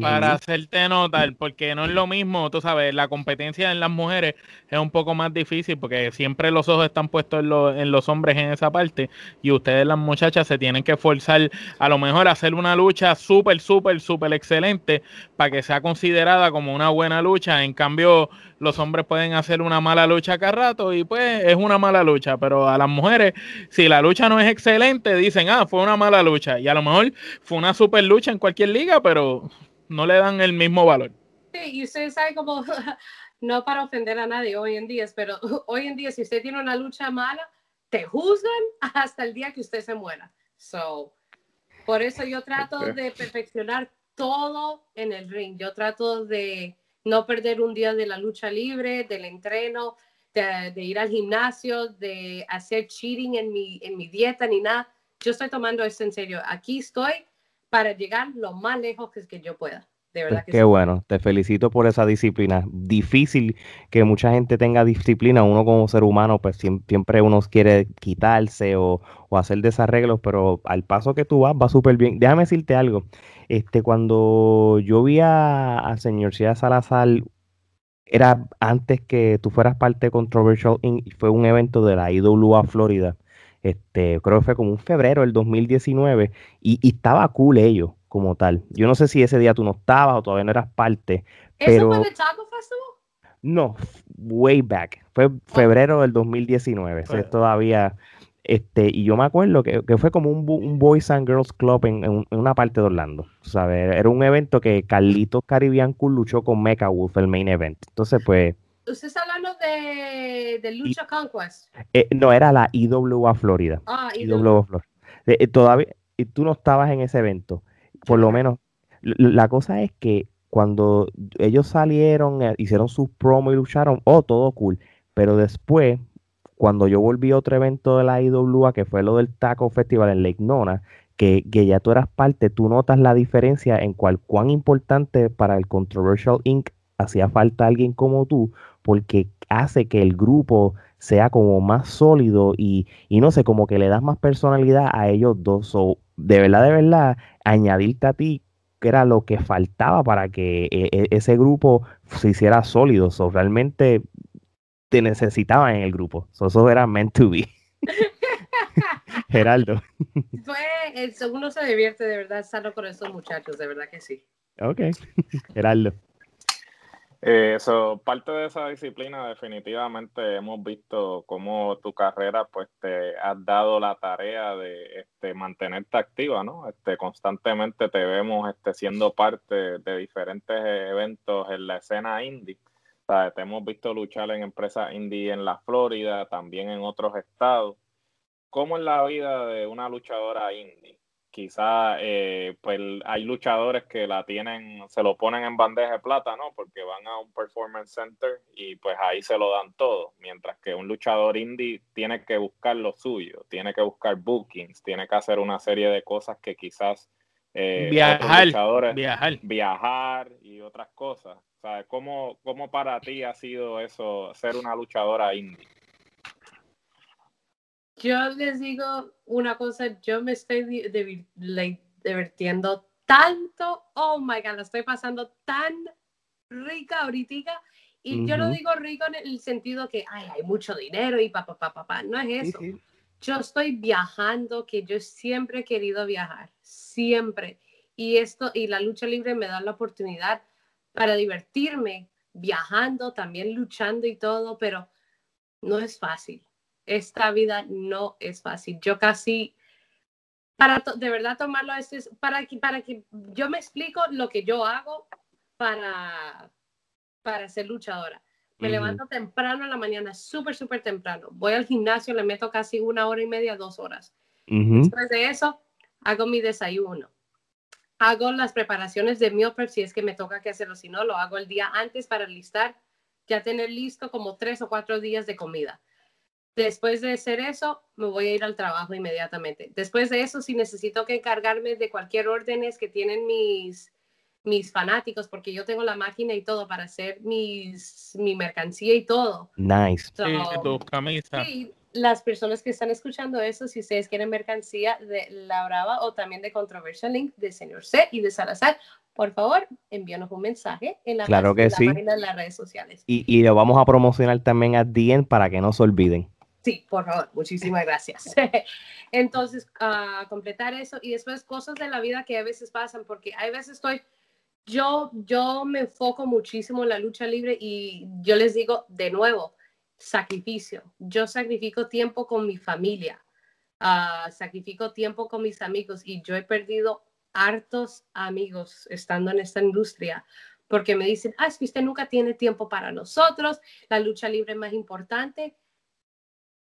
para hacerte notar, porque no es lo mismo, tú sabes, la competencia en las mujeres es un poco más difícil porque siempre los ojos están puestos en, los hombres en esa parte y ustedes las muchachas se tienen que forzar a lo mejor a hacer una lucha súper, súper, súper excelente para que sea considerada como una buena lucha. En cambio, los hombres pueden hacer una mala lucha cada rato y pues es una mala lucha, pero a las mujeres, si la lucha no es excelente, dicen, ah, fue una mala lucha y a lo mejor fue una super lucha en cualquier liga, pero no le dan el mismo valor. Sí, y usted sabe como, no para ofender a nadie hoy en día, pero hoy en día si usted tiene una lucha mala, te juzgan hasta el día que usted se muera. So, por eso yo trato de perfeccionar todo en el ring. Yo trato de no perder un día de la lucha libre, del entreno, de, ir al gimnasio, de hacer cheating en mi, en mi dieta ni nada. Yo estoy tomando esto en serio. Aquí estoy para llegar lo más lejos que, que yo pueda. De verdad pues que Qué bueno, te felicito por esa disciplina. Difícil que mucha gente tenga disciplina, uno como ser humano, pues siempre uno quiere quitarse o, hacer desarreglos, pero al paso que tú vas, va súper bien. Déjame decirte algo, este, cuando yo vi a, a señor Cia Salazar, era antes que tú fueras parte de Controversial fue un evento de la IWA Florida este, creo que fue como un febrero del 2019, y, y estaba cool ellos como tal. Yo no sé si ese día tú no estabas o todavía no eras parte. Pero... ¿Eso fue el Taco Festival? No, way back. Fue febrero del 2019. Pues todavía. Este, y yo me acuerdo que, que fue como un, un, Boys and Girls Club en, en, una parte de Orlando. ¿sabes? Era un evento que Carlitos Caribbean Cool luchó con Mecha Wolf, el main event. Entonces, pues, ¿Usted está hablando de, de Lucha Conquest? Eh, no, era la IWA Florida. Ah, IWA, Florida. Eh, todavía, y tú no estabas en ese evento. Por lo menos, la cosa es que cuando ellos salieron, eh, hicieron sus promos y lucharon, oh, todo cool. Pero después, cuando yo volví a otro evento de la IWA, que fue lo del Taco Festival en Lake Nona, que, que, ya tú eras parte, tú notas la diferencia en cuál cuán importante para el Controversial Inc. hacía falta alguien como tú, porque hace que el grupo sea como más sólido y, no sé, como que le das más personalidad a ellos dos. o de verdad, de verdad, añadirte a ti que era lo que faltaba para que e, e, ese grupo se hiciera sólido. So, realmente te necesitaban en el grupo. So, eso era meant to be. Geraldo. Fue, el segundo se divierte de verdad sano con esos muchachos, de verdad que sí. Ok, Geraldo. Eso, eh, parte de esa disciplina definitivamente hemos visto cómo tu carrera pues te has dado la tarea de este, mantenerte activa, ¿no? Este, constantemente te vemos este, siendo parte de diferentes eventos en la escena indie. O te hemos visto luchar en empresas indie en la Florida, también en otros estados. ¿Cómo es la vida de una luchadora indie? quizá eh, pues hay luchadores que la tienen, se lo ponen en bandeja de plata, ¿no? Porque van a un performance center y pues ahí se lo dan todo, mientras que un luchador indie tiene que buscar lo suyo, tiene que buscar bookings, tiene que hacer una serie de cosas que quizás eh, viajar, viajar, viajar y otras cosas. Sea, ¿cómo, ¿Cómo para ti ha sido eso, ser una luchadora indie? yo les digo una cosa, yo me estoy divirtiendo tanto, oh my god, la estoy pasando tan rica ahorita Y yo no digo rico en el sentido que ay, hay mucho dinero y papá, papá, papá. No es eso. Yo estoy viajando, que yo siempre he querido viajar, siempre. Y esto, y la lucha libre me da la oportunidad para divertirme viajando, también luchando y todo, pero no es fácil. Esta vida no es fácil. Yo casi, para de verdad tomarlo, es para que, para que yo me explico lo que yo hago para, para ser luchadora. Me levanto temprano en la mañana, súper, súper temprano. Voy al gimnasio, le meto casi una hora y media, dos horas. Después de eso, hago mi desayuno. Hago las preparaciones de meal prep si es que me toca que hacerlo, si no, lo hago el día antes para listar, ya tener listo como tres o cuatro días de comida. Después de hacer eso, me voy a ir al trabajo inmediatamente. Después de eso, si necesito que encargarme de cualquier órdenes que tienen mis, mis fanáticos, porque yo tengo la máquina y todo para hacer mis, mi mercancía y todo. Nice. sí, las personas que están escuchando eso, si ustedes quieren mercancía de La Brava o también de Controversial Link de Señor C y de Salazar, por favor, envíanos un mensaje en la, claro que sí. página de las redes sociales. Y, y, lo vamos a promocionar también a DN para que no se olviden. Sí, por favor, muchísimas gracias. Entonces, a completar eso y después cosas de la vida que a veces pasan, porque hay veces estoy yo, yo me enfoco muchísimo en la lucha libre y yo les digo de nuevo, sacrificio. Yo sacrifico tiempo con mi familia, uh, sacrifico tiempo con mis amigos y yo he perdido hartos amigos estando en esta industria porque me dicen, ah, es que usted nunca tiene tiempo para nosotros, la lucha libre es más importante.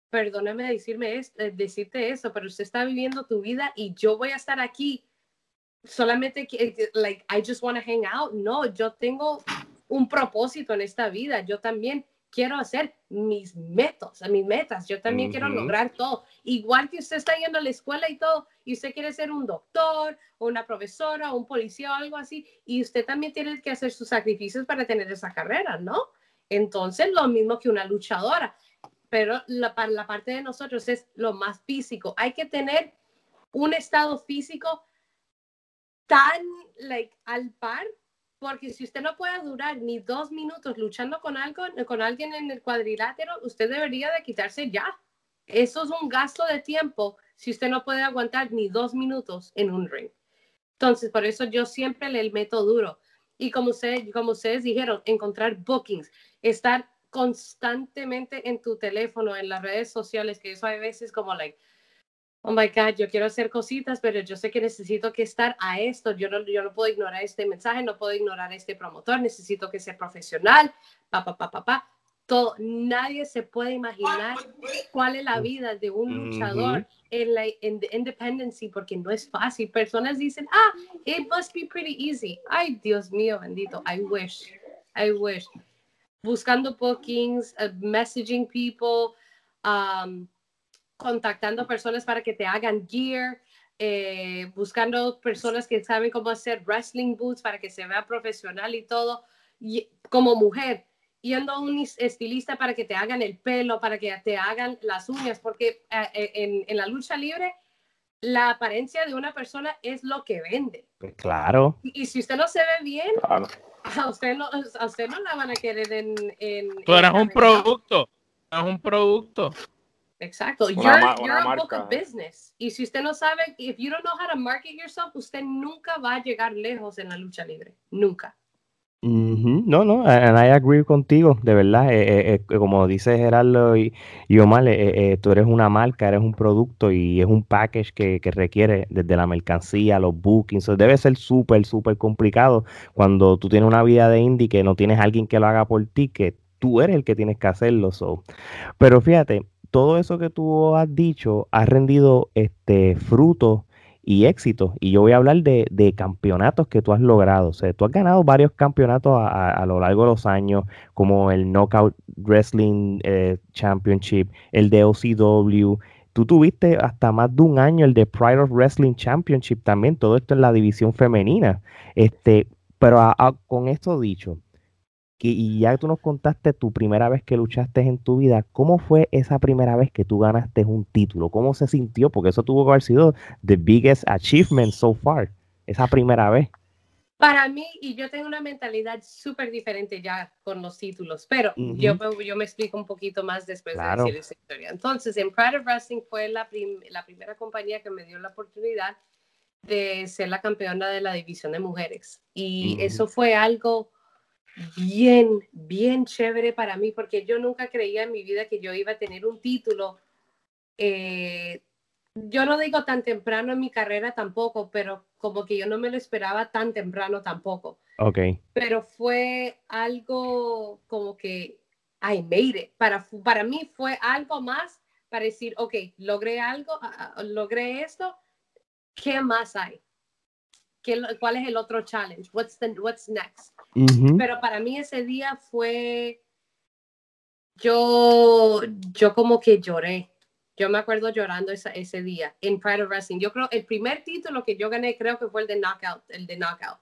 Perdóname decirme es, eh, decirte eso, pero usted está viviendo tu vida y yo voy a estar aquí solamente like I just want to hang out. No, yo tengo un propósito en esta vida. Yo también quiero hacer mis metas, mis metas. Yo también quiero lograr todo. Igual que usted está yendo a la escuela y todo, y usted quiere ser un doctor, o una profesora, o un policía o algo así, y usted también tiene que hacer sus sacrificios para tener esa carrera, ¿no? Entonces, lo mismo que una luchadora. Pero la, la parte de nosotros es lo más físico. Hay que tener un estado físico tan like, al par, porque si usted no puede durar ni dos minutos luchando con, algo, con alguien en el cuadrilátero, usted debería de quitarse ya. Eso es un gasto de tiempo si usted no puede aguantar ni dos minutos en un ring. Entonces, por eso yo siempre le meto duro. Y como, usted, como ustedes dijeron, encontrar bookings, estar constantemente en tu teléfono, en las redes sociales, que eso hay veces como, like, oh my God, yo quiero hacer cositas, pero yo sé que necesito que estar a esto. Yo no, yo no puedo ignorar este mensaje, no puedo ignorar este promotor, necesito que sea profesional, papá, papá, papá. Todo, nadie se puede imaginar cuál es la vida de un luchador en la en independency porque no es fácil. Personas dicen, ah, it must be pretty easy. Ay, Dios mío, bendito. I wish, I wish. Buscando bookings, uh, messaging people, um, contactando personas para que te hagan gear, eh, buscando personas que saben cómo hacer wrestling boots para que se vea profesional y todo, y, como mujer, yendo a un estilista para que te hagan el pelo, para que te hagan las uñas, porque eh, eh, en, en, la lucha libre la apariencia de una persona es lo que vende. Pues claro. Y, si usted no se ve bien, a, usted no, a usted no la van a querer en... en Tú eres un producto, es un producto. Exacto. You're, a book of business. Y si usted no sabe, if you don't know how to market yourself, usted nunca va a llegar lejos en la lucha libre. Nunca. No, no, and I agree contigo, de verdad. Eh, eh, eh, como dice Gerardo y, y Omar, tú eres una marca, eres un producto y es un package que, que requiere desde la mercancía, los bookings. debe ser súper, súper complicado cuando tú tienes una vida de indie que no tienes alguien que lo haga por ti, que tú eres el que tienes que hacerlo. So. Pero fíjate, todo eso que tú has dicho ha rendido este fruto y éxito. Y yo voy a hablar de, campeonatos que tú has logrado. O sea, tú has ganado varios campeonatos a, lo largo de los años, como el Knockout Wrestling eh, Championship, el de OCW. Tú tuviste hasta más de un año el de Pride of Wrestling Championship también, todo esto en la división femenina. Este, pero con esto dicho, y ya tú nos contaste tu primera vez que luchaste en tu vida, ¿cómo fue esa primera vez que tú ganaste un título? ¿Cómo se sintió? Porque eso tuvo que haber sido the biggest achievement so far, esa primera vez. Para mí, y yo tengo una mentalidad súper diferente ya con los títulos, pero yo, yo me explico un poquito más después de decir esa historia. Entonces, en Pride of Wrestling fue la, la primera compañía que me dio la oportunidad de ser la campeona de la división de mujeres. Y eso fue algo bien, bien chévere para mí, porque yo nunca creía en mi vida que yo iba a tener un título. Eh, yo no digo tan temprano en mi carrera tampoco, pero como que yo no me lo esperaba tan temprano tampoco. Ok. Pero fue algo como que I made it. Para, para mí fue algo más para decir, ok, logré algo, logré esto, ¿qué más hay? ¿Qué, ¿Cuál es el otro challenge? What's, the, what's next? Pero para mí ese día fue, yo, yo como que lloré. Yo me acuerdo llorando ese día en Pride of Wrestling. Yo creo, el primer título que yo gané creo que fue el de Knockout, el de Knockout.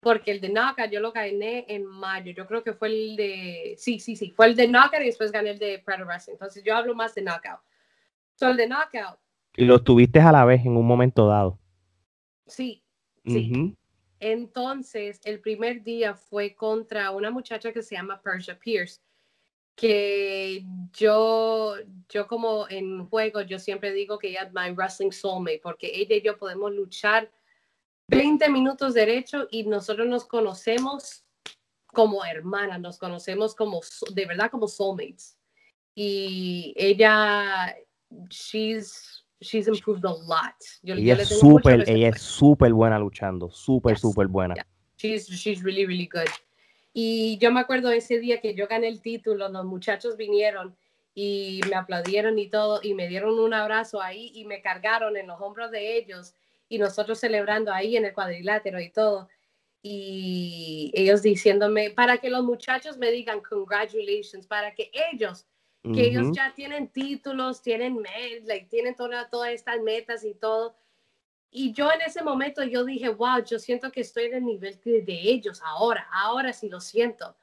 Porque el de Knockout yo lo gané en mayo. Yo creo que fue el de, sí, sí, sí, fue el de Knockout y después gané el de Pride of Wrestling. Entonces yo hablo más de Knockout. So, el de Knockout. Y lo tuviste a la vez en un momento dado. Sí, sí. Entonces, el primer día fue contra una muchacha que se llama Persia Pierce, que yo, yo como en juego, yo siempre digo que ella es my wrestling soulmate, porque ella y yo podemos luchar 20 minutos derecho y nosotros nos conocemos como hermanas, nos conocemos como, de verdad, como soulmates. Y ella, she's she's improved a lot. ella, es súper, ella es súper buena luchando, súper, súper buena. She's, she's really, really good. Y yo me acuerdo ese día que yo gané el título, los muchachos vinieron y me aplaudieron y todo, y me dieron un abrazo ahí y me cargaron en los hombros de ellos y nosotros celebrando ahí en el cuadrilátero y todo. Y ellos diciéndome, para que los muchachos me digan congratulations, para que ellos que ellos ya tienen títulos, tienen, like, tienen todas estas metas y todo. Y yo en ese momento yo dije, wow, yo siento que estoy en el nivel de, ellos ahora, ahora sí lo siento.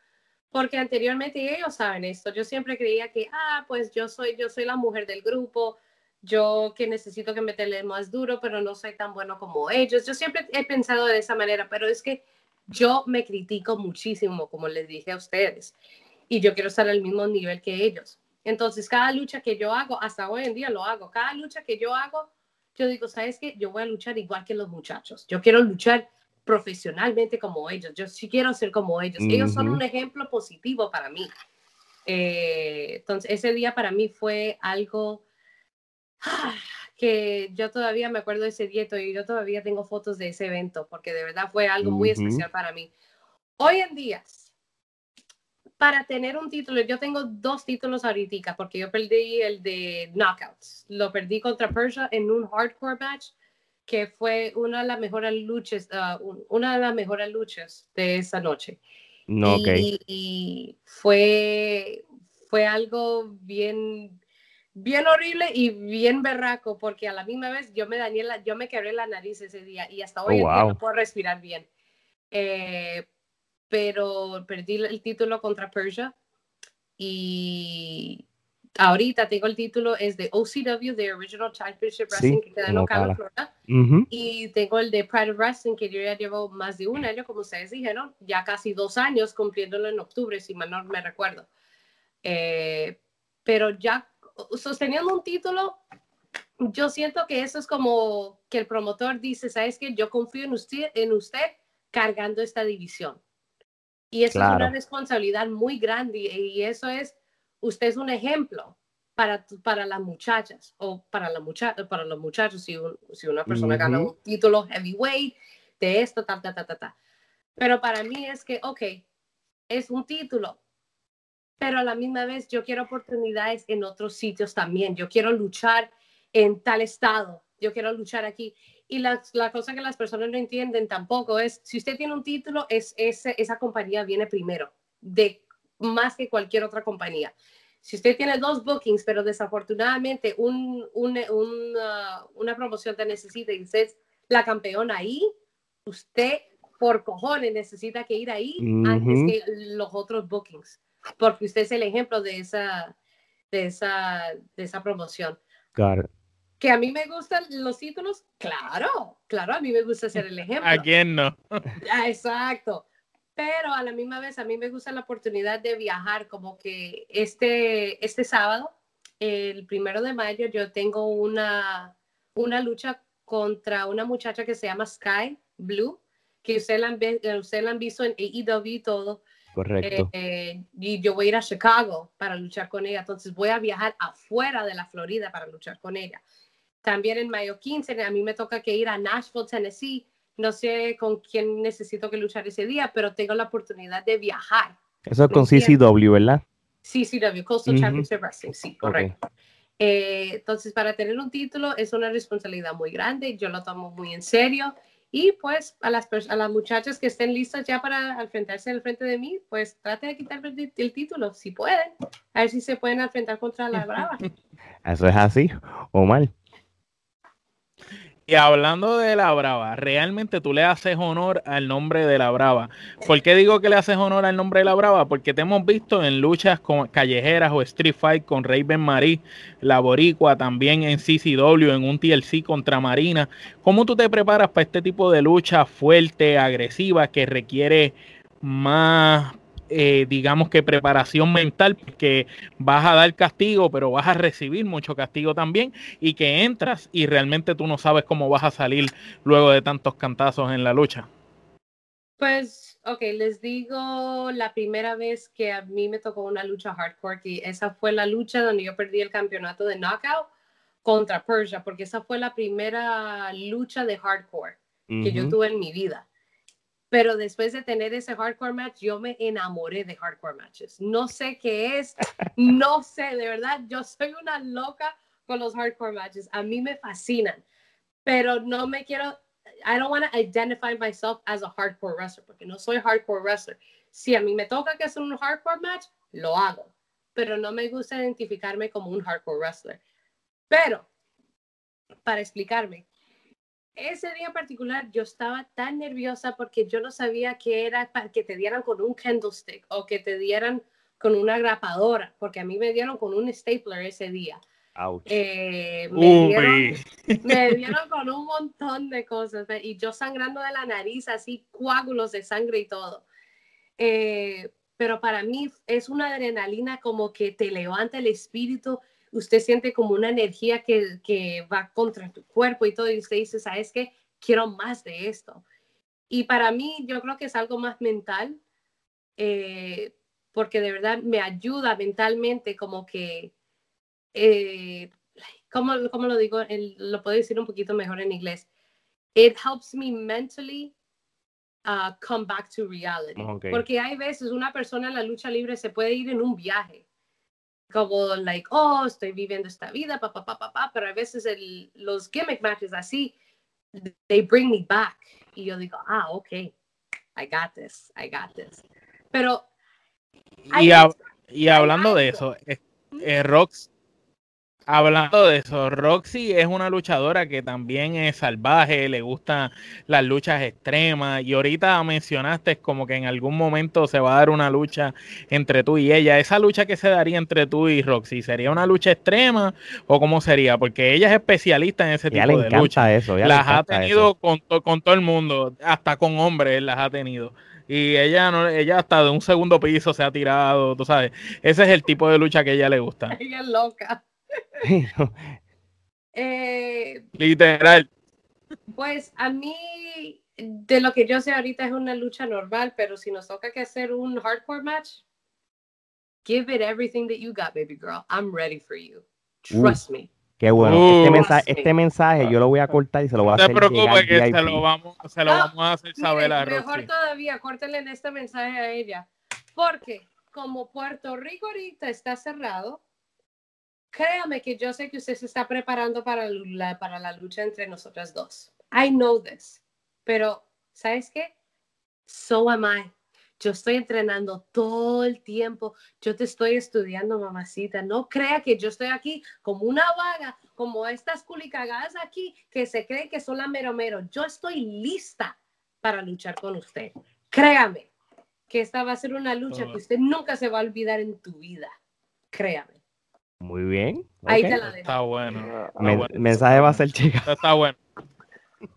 Porque anteriormente ellos saben esto. Yo siempre creía que, ah, pues yo soy, yo soy la mujer del grupo, yo que necesito que meterle más duro, pero no soy tan bueno como ellos. Yo siempre he pensado de esa manera, pero es que yo me critico muchísimo, como les dije a ustedes, y yo quiero estar al mismo nivel que ellos. Entonces, cada lucha que yo hago, hasta hoy en día lo hago, cada lucha que yo hago, yo digo, ¿sabes qué? Yo voy a luchar igual que los muchachos. Yo quiero luchar profesionalmente como ellos. Yo sí quiero ser como ellos. Ellos son un ejemplo positivo para mí. Eh, entonces, ese día para mí fue algo que yo todavía me acuerdo de ese día y yo todavía tengo fotos de ese evento porque de verdad fue algo muy especial para mí. Hoy en día, para tener un título, yo tengo dos títulos ahorita, porque yo perdí el de Knockouts. Lo perdí contra Persia en un hardcore match, que fue una de las mejores luchas, ah, una de las mejores luchas de esa noche. No, y, fue, fue algo bien, bien horrible y bien berraco, porque a la misma vez yo me dañé la, yo me quebré la nariz ese día y hasta hoy oh, no puedo respirar bien. Eh, pero perdí el título contra Persia y ahorita tengo el título, es de OCW, de Original Championship Wrestling, que queda en Ocala, Florida. Y tengo el de Pride of Wrestling, que yo ya llevo más de un año, como ustedes dijeron, ya casi dos años cumpliéndolo en octubre, si mal no me recuerdo. Eh, pero ya sosteniendo un título, yo siento que eso es como que el promotor dice, ¿sabes qué? Yo confío en usted, en usted cargando esta división. Y eso es una responsabilidad muy grande y eso es, usted es un ejemplo para, para las muchachas o para, la mucha, para los muchachos si, si una persona gana un título heavyweight de esto, ta, ta, ta, ta, ta. Pero para mí es que, ok, es un título, pero a la misma vez yo quiero oportunidades en otros sitios también. Yo quiero luchar en tal estado, yo quiero luchar aquí. Y la, la, cosa que las personas no entienden tampoco es, si usted tiene un título, es, esa compañía viene primero, de más que cualquier otra compañía. Si usted tiene dos bookings, pero desafortunadamente un, un, una promoción te necesita y usted es la campeona ahí, usted por cojones necesita que ir ahí antes que los otros bookings, porque usted es el ejemplo de esa, de esa, de esa promoción. Claro Que a mí me gustan los títulos, claro, claro, a mí me gusta ser el ejemplo. ¿A quién no? Ah, exacto. Pero a la misma vez, a mí me gusta la oportunidad de viajar, como que este, este sábado, el primero de mayo, yo tengo una, una lucha contra una muchacha que se llama Sky Blue, que usted la, usted la han visto en AEW y todo. Correcto. Eh, y yo voy a ir a Chicago para luchar con ella, entonces voy a viajar afuera de la Florida para luchar con ella. También en mayo 15, a mí me toca que ir a Nashville, Tennessee. No sé con quién necesito que luchar ese día, pero tengo la oportunidad de viajar. Eso es con CCW, ¿verdad? CCW, Coastal Championship Wrestling, sí, correcto. Eh, entonces, para tener un título es una responsabilidad muy grande, yo lo tomo muy en serio y pues a las, a las muchachas que estén listas ya para enfrentarse al frente de mí, pues trate de quitarme el, título, si pueden, a ver si se pueden enfrentar contra la Brava. Eso es así, o mal. Y hablando de la Brava, realmente tú le haces honor al nombre de la Brava. ¿Por qué digo que le haces honor al nombre de la Brava? Porque te hemos visto en luchas con callejeras o Street Fight con Raven Marie, la Boricua, también en CCW, en un TLC contra Marina. ¿Cómo tú te preparas para este tipo de lucha fuerte, agresiva, que requiere más eh, digamos que preparación mental, porque vas a dar castigo, pero vas a recibir mucho castigo también, y que entras y realmente tú no sabes cómo vas a salir luego de tantos cantazos en la lucha. Pues, ok, les digo la primera vez que a mí me tocó una lucha hardcore, y esa fue la lucha donde yo perdí el campeonato de knockout contra Persia, porque esa fue la primera lucha de hardcore que yo tuve en mi vida. Pero después de tener ese hardcore match, yo me enamoré de hardcore matches. No sé qué es, no sé, de verdad, yo soy una loca con los hardcore matches. A mí me fascinan, pero no me quiero, I don't want to identify myself as a hardcore wrestler, porque no soy hardcore wrestler. Si a mí me toca que hacer un hardcore match, lo hago, pero no me gusta identificarme como un hardcore wrestler. Pero, para explicarme, ese día en particular yo estaba tan nerviosa porque yo no sabía que era para que te dieran con un candlestick o que te dieran con una grapadora, porque a mí me dieron con un stapler ese día. Eh, me, dieron, con un montón de cosas y yo sangrando de la nariz, así coágulos de sangre y todo. Eh, pero para mí es una adrenalina como que te levanta el espíritu usted siente como una energía que, que va contra tu cuerpo y todo, y usted dice, ¿sabes qué? Quiero más de esto. Y para mí, yo creo que es algo más mental, eh, porque de verdad me ayuda mentalmente como que, eh, ¿cómo, ¿cómo, lo digo? lo puedo decir un poquito mejor en inglés. It helps me mentally uh, come back to reality. Porque hay veces una persona en la lucha libre se puede ir en un viaje como, like, oh, estoy viviendo esta vida, pa, pa, pa, pa, pero a veces el, los gimmick matches así, they bring me back. Y yo digo, ah, ok, I got this, I got this. Pero... Y, y hablando de eso, eh, eh, Rox Hablando de eso, Roxy es una luchadora que también es salvaje, le gustan las luchas extremas y ahorita mencionaste como que en algún momento se va a dar una lucha entre tú y ella. ¿Esa lucha que se daría entre tú y Roxy sería una lucha extrema o cómo sería? Porque ella es especialista en ese tipo de lucha. Eso, las ha tenido con, con todo el mundo, hasta con hombres las ha tenido y ella no ella hasta de un segundo piso se ha tirado, tú sabes. Ese es el tipo de lucha que a ella le gusta. Ella es loca. Eh, Literal. Pues a mí, de lo que yo sé ahorita es una lucha normal, pero si nos toca que hacer un hardcore match, give it everything that you got, baby girl. I'm ready for you. Trust me. Qué bueno. este, mensaje, este mensaje yo lo voy a cortar y se lo voy a hacer. No te preocupes que se lo, vamos, se lo vamos a hacer saber a Roxy. Mejor todavía, córtenle en este mensaje a ella. Porque como Puerto Rico ahorita está cerrado, créame que yo sé que usted se está preparando para la, para la lucha entre nosotras dos. I know this. Pero, ¿sabes qué? So am I. Yo estoy entrenando todo el tiempo. Yo te estoy estudiando, mamacita. No crea que yo estoy aquí como una vaga, como estas culicagadas aquí que se creen que son la mero mero. Yo estoy lista para luchar con usted. Créame que esta va a ser una lucha que usted nunca se va a olvidar en tu vida. Créame. Muy bien. Ahí te la dejo. Está bueno. Mensaje va a ser chica. Está bueno.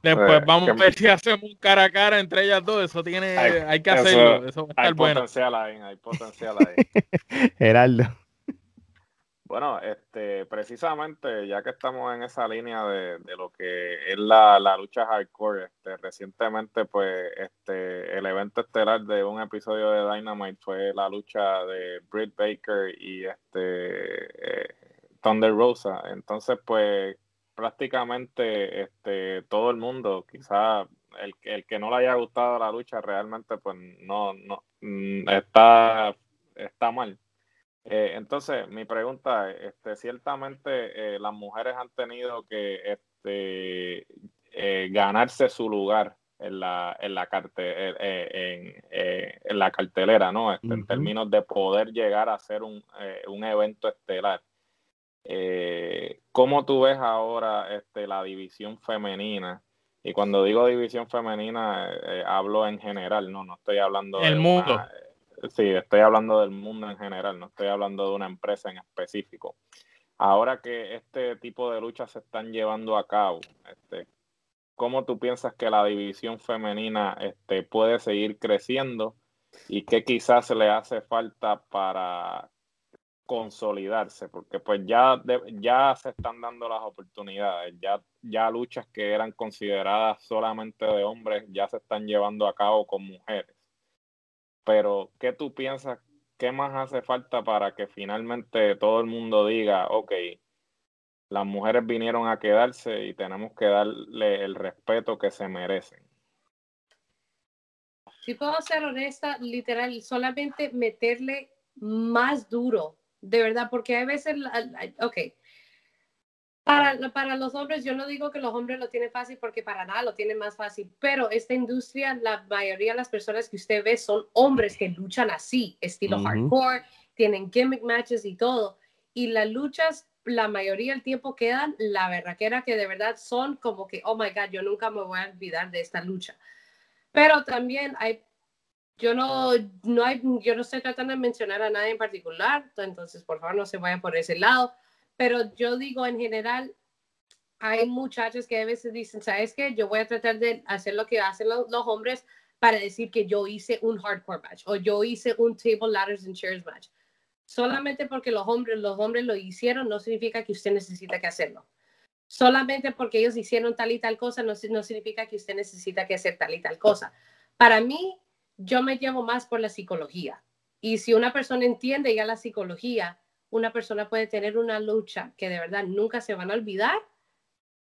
Después vamos a ver si hacemos un cara a cara entre ellas dos. Eso tiene, hay, que hacerlo. Eso, va a estar hay bueno. Potencial ahí, hay potencial ahí. Geraldo. Bueno, este, precisamente, ya que estamos en esa línea de, lo que es la, lucha hardcore, este, recientemente, pues, este, el evento estelar de un episodio de Dynamite fue la lucha de Britt Baker y este eh, Thunder Rosa. Entonces, pues, prácticamente, este, todo el mundo, quizá el, el que no le haya gustado la lucha realmente, pues, no, no, mm, está, está mal eh, entonces, mi pregunta es, este, ciertamente eh, las mujeres han tenido que este, eh, ganarse su lugar en la, en la, en, la cartelera, ¿no? Este, en términos de poder llegar a ser un, un evento estelar. ¿Cómo tú ves ahora este, la división femenina? Y cuando digo división femenina, hablo en general, no, no estoy hablando el mundo. Sí, estoy hablando del mundo en general, no estoy hablando de una empresa en específico. Ahora que este tipo de luchas se están llevando a cabo, este, ¿cómo tú piensas que la división femenina este, puede seguir creciendo y qué quizás le hace falta para consolidarse? Porque pues ya, ya se están dando las oportunidades, ya, ya luchas que eran consideradas solamente de hombres ya se están llevando a cabo con mujeres pero ¿qué tú piensas? ¿Qué más hace falta para que finalmente todo el mundo diga, ok, las mujeres vinieron a quedarse y tenemos que darle el respeto que se merecen? Si puedo ser honesta, literal, solamente meterle más duro, de verdad, porque hay veces, ok, para, para los hombres, yo no digo que los hombres lo tienen fácil porque para nada lo tienen más fácil, pero esta industria, la mayoría de las personas que usted ve son hombres que luchan así, estilo hardcore, tienen gimmick matches y todo. Y las luchas, la mayoría del tiempo quedan, la verdad que era que de verdad son como que, oh my God, yo nunca me voy a olvidar de esta lucha. Pero también hay, yo no, no hay, yo no estoy tratando de mencionar a nadie en particular, entonces por favor no se vayan por ese lado pero yo digo en general, hay muchachos que a veces dicen, ¿sabes qué? Yo voy a tratar de hacer lo que hacen los, hombres para decir que yo hice un hardcore match o yo hice un table ladders and chairs match. Solamente porque los hombres, los hombres lo hicieron no significa que usted necesita que hacerlo. Solamente porque ellos hicieron tal y tal cosa no, no significa que usted necesita que hacer tal y tal cosa. Para mí, yo me llevo más por la psicología. Y si una persona entiende ya la psicología, una persona puede tener una lucha que de verdad nunca se van a olvidar,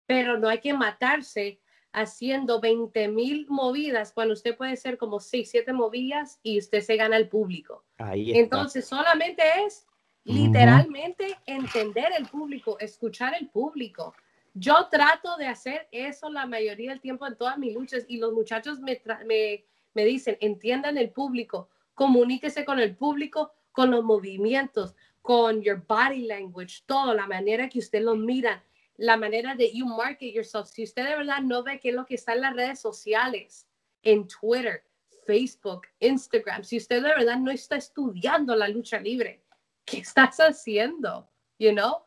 pero no hay que matarse haciendo 20 mil movidas cuando usted puede ser como 6, 7 movidas y usted se gana el público. Entonces solamente es literalmente entender el público, escuchar el público. Yo trato de hacer eso la mayoría del tiempo en todas mis luchas y los muchachos me, me, me dicen, entiendan el público, comuníquese con el público, con los movimientos, con your body language, todo, la manera que usted lo mira, la manera de you market yourself. Si usted de verdad no ve qué es lo que está en las redes sociales, en Twitter, Facebook, Instagram, si usted de verdad no está estudiando la lucha libre, ¿qué estás haciendo? You know?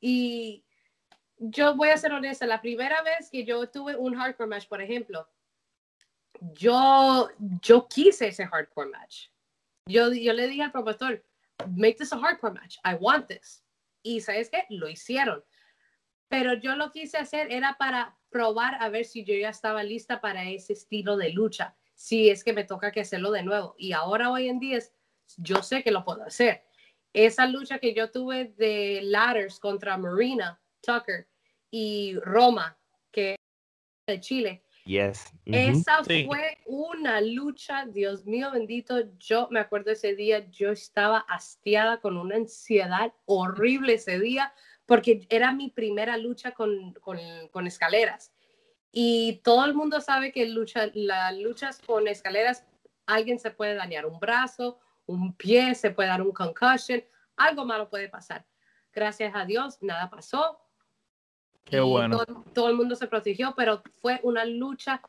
Y yo voy a ser honesta, la primera vez que yo tuve un hardcore match, por ejemplo, yo, yo quise ese hardcore match. Yo, yo le dije al profesor, make this a hardcore match. I want this. Y sabes qué? Lo hicieron. Pero yo lo quise hacer era para probar a ver si yo ya estaba lista para ese estilo de lucha. Si es que me toca que hacerlo de nuevo. Y ahora hoy en día yo sé que lo puedo hacer. Esa lucha que yo tuve de ladders contra Marina Tucker y Roma, que de Chile, Yes. Esa fue una lucha, Dios mío bendito. Yo me acuerdo ese día, yo estaba hastiada con una ansiedad horrible ese día, porque era mi primera lucha con, con, escaleras. Y todo el mundo sabe que lucha, las luchas con escaleras, alguien se puede dañar un brazo, un pie, se puede dar un concussion, algo malo puede pasar. Gracias a Dios, nada pasó Qué bueno. Todo, el mundo se protegió, pero fue una lucha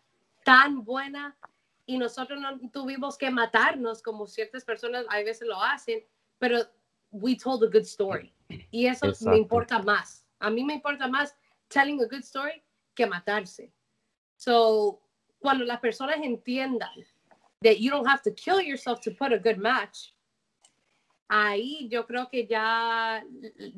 tan buena y nosotros no tuvimos que matarnos como ciertas personas a veces lo hacen, pero we told a good story. Y eso me importa más. A mí me importa más telling a good story que matarse. So, cuando las personas entiendan that you don't have to kill yourself to put a good match, ahí yo creo que ya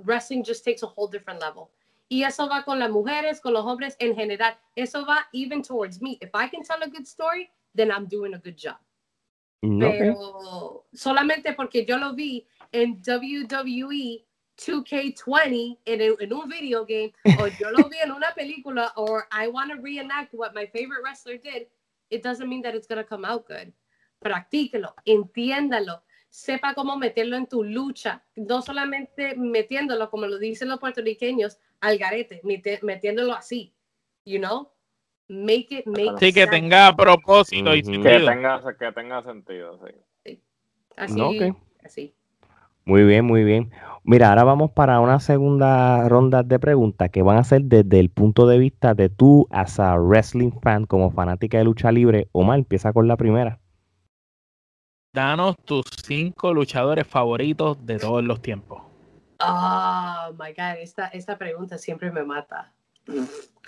wrestling just takes a whole different level. Y eso va con las mujeres, con los hombres en general. Eso va even towards me. If I can tell a good story, then I'm doing a good job. Mm, Pero solamente porque yo lo vi en WWE 2K20 en, en, un video game, o yo lo vi en una película, or I want to reenact what my favorite wrestler did, it doesn't mean that it's going to come out good. Practíquelo, entiéndalo, sepa cómo meterlo en tu lucha, no solamente metiéndolo, como lo dicen los puertorriqueños, al garete, metiéndolo así, you know? Make it, make Sí, que tenga propósito y sentido. Que tenga, que tenga sentido, sí. Así, así. Muy bien, muy bien. Mira, ahora vamos para una segunda ronda de preguntas que van a ser desde el punto de vista de tú, as a wrestling fan, como fanática de lucha libre. Omar, empieza con la primera. Danos tus cinco luchadores favoritos de todos los tiempos. Oh my God, esta, esta pregunta siempre me mata.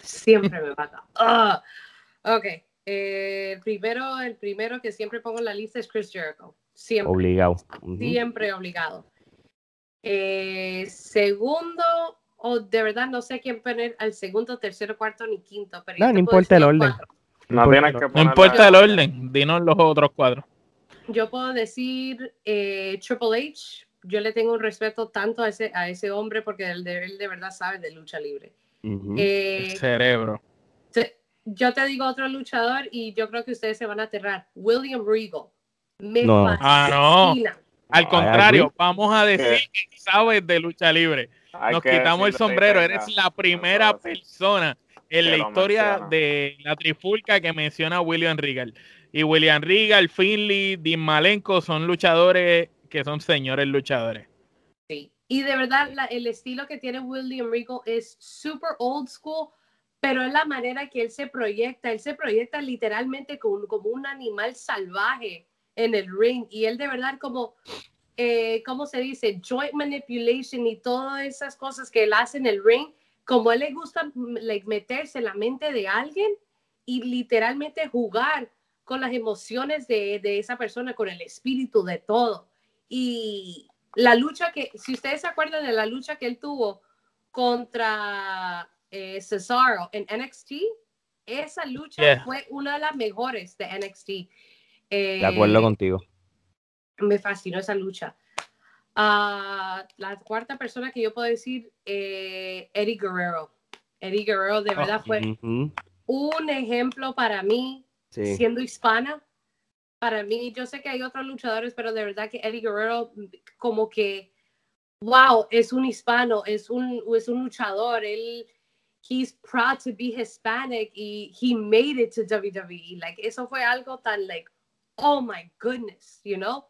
Siempre me mata. Oh. Ok, eh, el, primero, el primero que siempre pongo en la lista es Chris Jericho. Siempre. Obligado. Siempre obligado. Eh, segundo, o de verdad no sé quién poner al segundo, tercero, cuarto ni quinto. Pero no, no importa el orden. No, importa el orden, dinos los otros cuatro. Yo puedo decir eh, Triple H. Yo le tengo un respeto tanto a ese, a ese hombre porque él de, él de verdad sabe de lucha libre. Eh, cerebro. yo te digo otro luchador y yo creo que ustedes se van a aterrar. William Regal. Me no. Ah, no. Al contrario, vamos a decir que sabes de lucha libre. Nos quitamos el sombrero. Eres la primera persona en la historia de la trifulca que menciona a William Regal. Y William Regal, Finley, Dean Malenko son luchadores que son señores luchadores. Sí. Y de verdad, el estilo que tiene William Regal es super old school, pero es la manera que él se proyecta. Él se proyecta literalmente como, como un animal salvaje en el ring y él de verdad como, eh, ¿cómo se dice? Joint manipulation y todas esas cosas que él hace en el ring, como él le gusta meterse en la mente de alguien y literalmente jugar con las emociones de, de esa persona, con el espíritu de todo. Y la lucha que, si ustedes se acuerdan de la lucha que él tuvo contra eh, Cesaro en NXT, esa lucha fue una de las mejores de NXT de acuerdo eh, contigo. Me fascinó esa lucha. Ah, la cuarta persona que yo puedo decir, eh, Eddie Guerrero. Eddie Guerrero de verdad fue un ejemplo para mí, siendo hispana. Para mí, yo sé que hay otros luchadores, pero de verdad que Eddie Guerrero, como que, wow, es un hispano, es un, es un luchador. Él, he's proud to be Hispanic y he made it to WWE. Like, eso fue algo tan, like, oh my goodness, you know.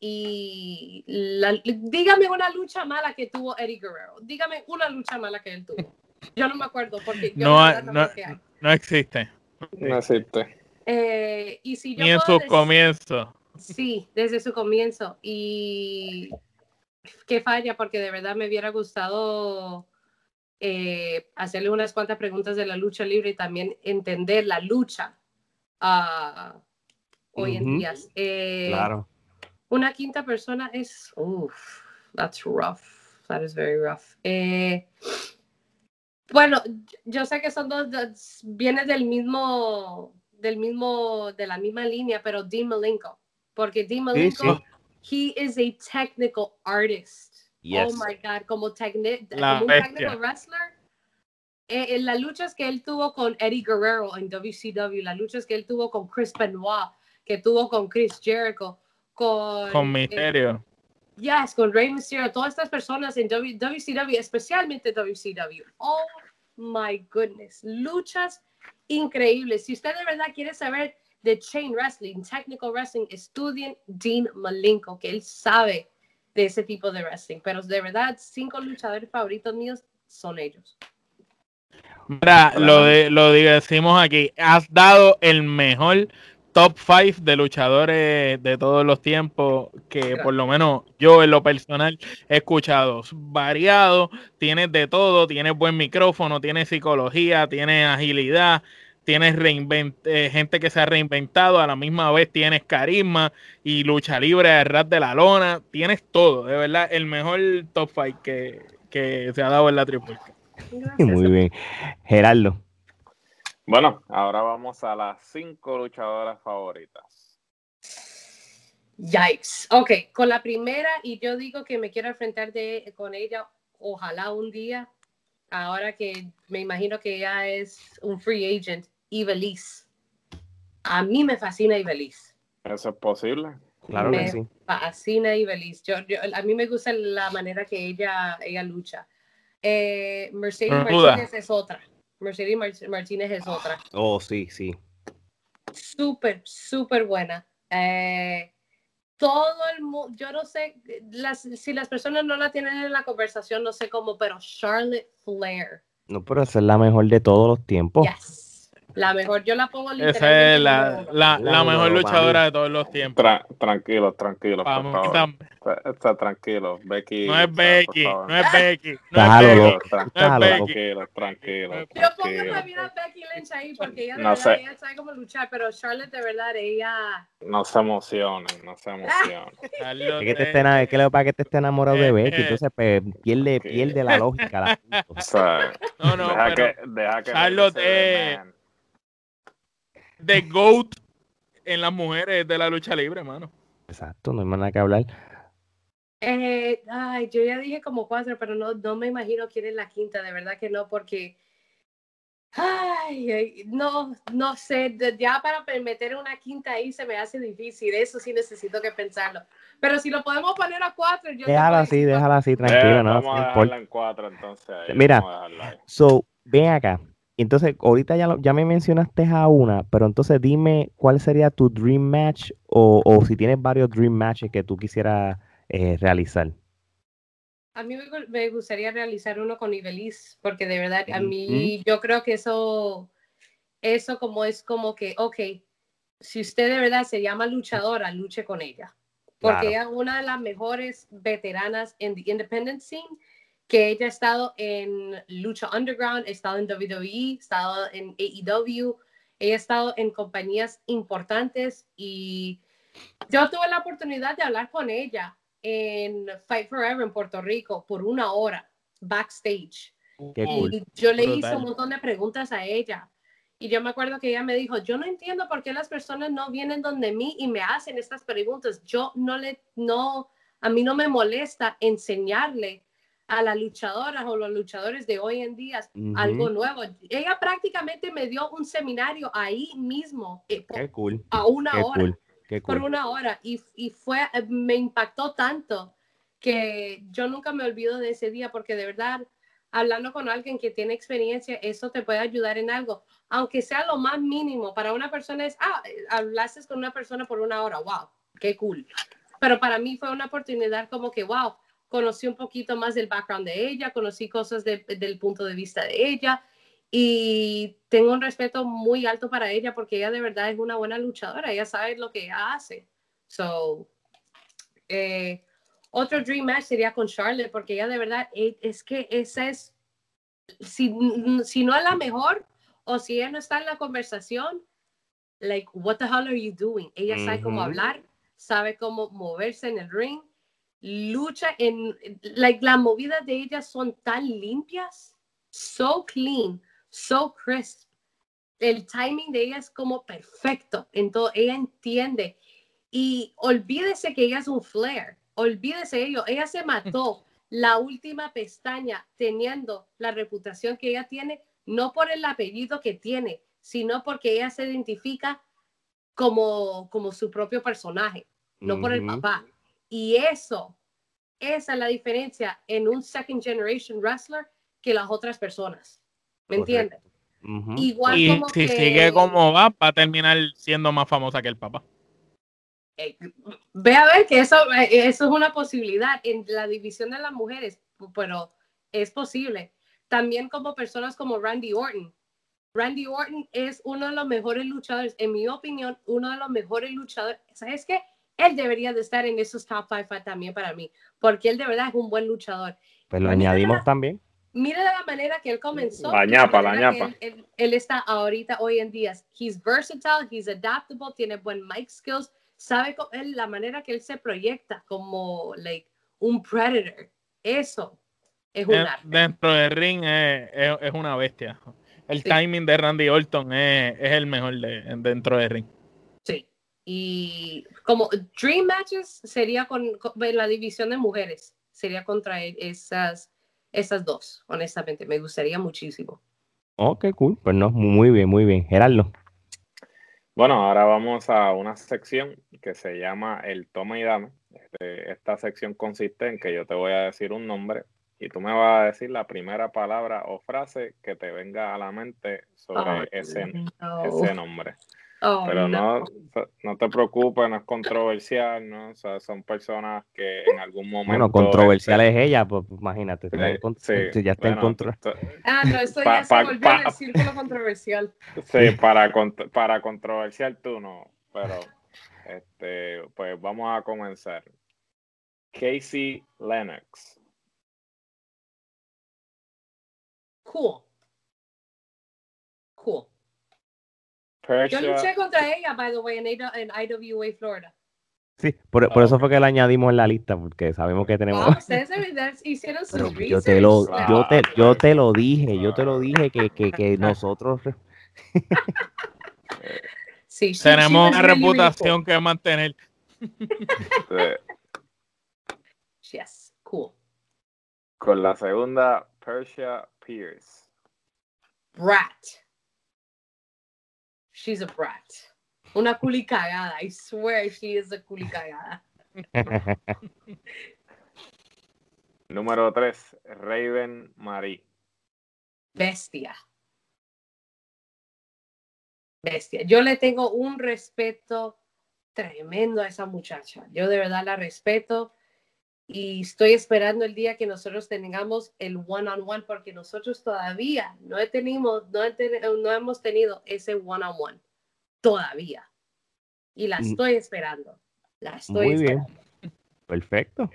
Y dígame una lucha mala que tuvo Eddie Guerrero. Dígame una lucha mala que él tuvo. Yo no me acuerdo porque no, no, no, existe. No existe. Eh, y si Ni en su comienzo. Sí, desde su comienzo. Y qué falla, porque de verdad me hubiera gustado eh, hacerle unas cuantas preguntas de la lucha libre y también entender la lucha. Uh, hoy en día. Eh, claro. Una quinta persona es, uff, that's rough, that is very rough. Eh, bueno, yo sé que son dos, viene del mismo, del mismo, de la misma línea, pero Dean Malenko, porque Dean Malenko, he is a technical artist. Oh my God, como, como un technical wrestler. Eh, en las luchas que él tuvo con Eddie Guerrero en WCW, las luchas que él tuvo con Chris Benoit, que tuvo con Chris Jericho, con... Con Misterio. yes, con Rey Mysterio, todas estas personas en WCW, especialmente WCW. Oh my goodness, luchas increíbles. Si usted de verdad quiere saber de chain wrestling, technical wrestling, estudien Dean Malenko, que él sabe de ese tipo de wrestling. Pero de verdad, cinco luchadores favoritos míos son ellos. Mira, lo, de, lo decimos aquí, has dado el mejor top 5 de luchadores de todos los tiempos que por lo menos yo en lo personal he escuchado. Variado, tienes de todo, tienes buen micrófono, tienes psicología, tienes agilidad, tienes eh, gente que se ha reinventado, a la misma vez tienes carisma y lucha libre de rap de la lona, tienes todo, de verdad, el mejor top 5 que, que se ha dado en la triple. Muy bien. Gerardo. Bueno, ahora vamos a las cinco luchadoras favoritas. Yikes. Ok, con la primera, y yo digo que me quiero enfrentar de, con ella, ojalá un día, ahora que me imagino que ella es un free agent, Ibelis. A mí me fascina Ibelis. ¿Eso es posible? Claro me que sí. fascina Ibelis. Yo, a mí me gusta la manera que ella, ella lucha. Eh, Mercedes Martínez es otra. Mercedes Martínez es otra. Oh, sí, sí. Súper, súper buena. Eh, todo el mundo, yo no sé, las, si las personas no la tienen en la conversación, no sé cómo, pero Charlotte Flair. No, pero esa es la mejor de todos los tiempos. Yes. La mejor, yo la pongo Esa es la, la, la, mejor luchadora de todos los tiempos. tranquilo, tranquilo, por favor. Está, tranquilo, Becky. No es Becky, no es Becky. No es Becky. Tranquilo, tranquilo. Yo pongo también a Becky Lynch ahí porque ella de verdad ella sabe cómo luchar, pero Charlotte de verdad ella... No se emociona, no se emociona. es que, te esté, es que le para que te esté enamorado de Becky, entonces pues, pierde, pierde la lógica. La o sea, no, no, deja que, deja que Charlotte es de GOAT en las mujeres de la lucha libre, mano. Exacto, no hay más nada que hablar. Eh, ay, yo ya dije como cuatro, pero no, no me imagino quién es la quinta, de verdad que no, porque Ay, no, no sé, ya para meter una quinta ahí se me hace difícil, eso sí necesito que pensarlo. Pero si lo podemos poner a cuatro, yo Déjala así, déjala así, tranquilo, no. Vamos a dejarla en cuatro, entonces. Mira, so, ven acá, entonces, ahorita ya, ya me mencionaste a una, pero entonces dime cuál sería tu dream match o, o si tienes varios dream matches que tú quisieras eh, realizar. A mí me, gustaría realizar uno con Ibelis, porque de verdad, a mí yo creo que eso, eso como es como que, ok, si usted de verdad se llama luchadora, luche con ella. Porque ella es una de las mejores veteranas en the independent scene que ella ha estado en Lucha Underground, ha estado en WWE, ha estado en AEW, ella ha estado en compañías importantes y yo tuve la oportunidad de hablar con ella en Fight Forever en Puerto Rico por una hora backstage. y yo le hice un montón de preguntas a ella. Y yo me acuerdo que ella me dijo, yo no entiendo por qué las personas no vienen donde mí y me hacen estas preguntas. Yo no le, no, a mí no me molesta enseñarle a las luchadoras o los luchadores de hoy en día algo nuevo. Ella prácticamente me dio un seminario ahí mismo eh, a una hora. Por una hora. Y, y, fue, eh, me impactó tanto que yo nunca me olvido de ese día porque de verdad, hablando con alguien que tiene experiencia, eso te puede ayudar en algo. Aunque sea lo más mínimo, para una persona es, ah, hablaste con una persona por una hora, wow, qué cool. Pero para mí fue una oportunidad como que, wow, conocí un poquito más del background de ella, conocí cosas del punto de vista de ella y tengo un respeto muy alto para ella porque ella de verdad es una buena luchadora, ella sabe lo que ella hace. So, eh, otro dream match sería con Charlotte porque ella de verdad e, es, que esa es, si, si no es la mejor o si ella no está en la conversación, like, what the hell are you doing? Ella sabe cómo hablar, sabe cómo moverse en el ring lucha en, like, las movidas de ella son tan limpias, so clean, so crisp. El timing de ella es como perfecto, entonces ella entiende. Y olvídese que ella es un flare, olvídese ello, ella se mató la última pestaña teniendo la reputación que ella tiene, no por el apellido que tiene, sino porque ella se identifica como, como su propio personaje, no por el papá. Y eso, esa es la diferencia en un second generation wrestler que las otras personas. ¿Me entiendes? Igual y si sigue como va, va a terminar siendo más famosa que el papá. Eh, ve a ver que eso, eh, eso es una posibilidad en la división de las mujeres, pero es posible. También como personas como Randy Orton. Randy Orton es uno de los mejores luchadores, en mi opinión, uno de los mejores luchadores. ¿Sabes qué? Él debería de estar en esos top 5 también para mí, porque él de verdad es un buen luchador. Pues lo añadimos también. Mira de la manera que él comenzó. La ñapa, la ñapa. Él, él, está ahorita, hoy en día. He's versatile, he's adaptable, tiene buen mic skills, sabe él, la manera que él se proyecta como like, un predator. Eso es un arte. Dentro del ring es, es, una bestia. El timing de Randy Orton es, es el mejor de, dentro del ring. Y como Dream Matches sería con, la división de mujeres, sería contra esas, esas dos, honestamente. Me gustaría muchísimo. Ok, cool. Pues no, muy bien, muy bien. Gerardo. Bueno, ahora vamos a una sección que se llama el toma y dame. Este, esta sección consiste en que yo te voy a decir un nombre y tú me vas a decir la primera palabra o frase que te venga a la mente sobre ese, ese nombre. Oh, Pero no. no. te preocupes, no es controversial, ¿no? O sea, son personas que en algún momento. Bueno, controversial es ella, pues imagínate. Sí, ya está en control. Ah, no, esto ya se volvió en el círculo controversial. Sí, para, para controversial tú no, pero este, pues vamos a comenzar. Casey Lennox. Cool. Cool. Yo luché contra ella, by the way, en, IWA Florida. Sí, por, por, eso fue que la añadimos en la lista, porque sabemos que tenemos. Wow, ustedes hicieron sus yo te lo, yo te, yo te lo dije, yo te lo dije que, que, que nosotros. sí, tenemos una reputación que mantener. yes, cool. Con la segunda, Persia Pierce. Brat. She's a brat. Una culicagada. I swear she is a culicagada. Número 3, Raven Marie. Bestia. Bestia. Yo le tengo un respeto tremendo a esa muchacha. Yo de verdad la respeto y estoy esperando el día que nosotros tengamos el one-on-one porque nosotros todavía no, he tenido, no, no hemos tenido ese one-on-one. Todavía. Y la mm. estoy esperando. La estoy Muy bien. Perfecto.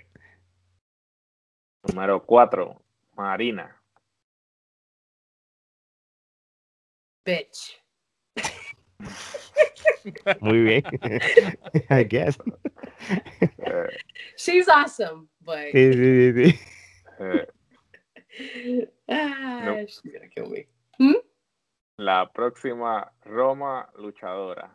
Número cuatro, Marina. Bitch. Muy bien. I guess. She's awesome, but. Sí, sí, sí. ah, no. she's gonna kill me. ¿Mm? La próxima Roma luchadora.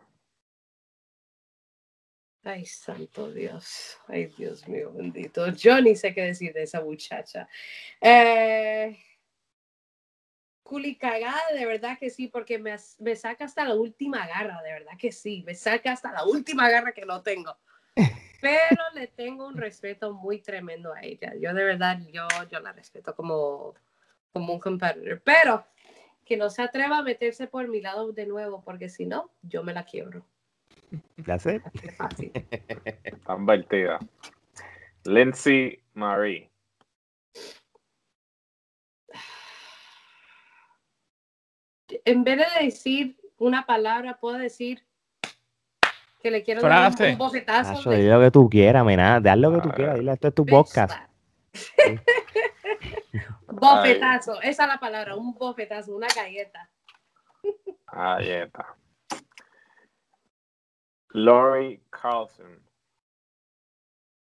Ay, santo Dios. Ay, Dios mío, bendito. Yo ni sé qué decir de esa muchacha. Eh, Culicagada, de verdad que sí, porque me, me, saca hasta la última garra, de verdad que sí, me saca hasta la última garra que no tengo. Pero le tengo un respeto muy tremendo a ella. Yo de verdad, yo, yo la respeto como, como un competidor. Pero que no se atreva a meterse por mi lado de nuevo, porque si no, yo me la quiebro. Ya sé. Fácil. Tan. Lindsay Marie. En vez de decir una palabra, puedo decir que le quiero dar un bofetazo. de... lo que tú quieras, mena, haz lo que tú quieras, dile, esto es tu podcast. bofetazo, esa es la palabra, un bofetazo, una galleta. Galleta. Lori Carlson.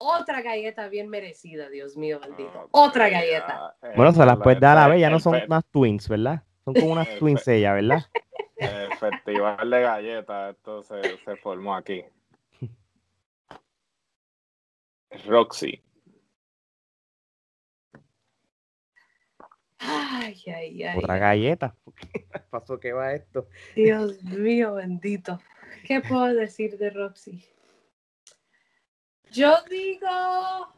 Otra galleta bien merecida, Dios mío, bendito. Otra galleta. Bueno, se las puedes dar a la vez, ya no son más twins, ¿verdad? Son como unas twinsellas, ¿verdad? El festival de galletas, esto se, se formó aquí. Roxy. Ay, ay, ay. Otra galleta. ¿Qué pasó que va esto? Dios mío, bendito. ¿Qué puedo decir de Roxy? Yo digo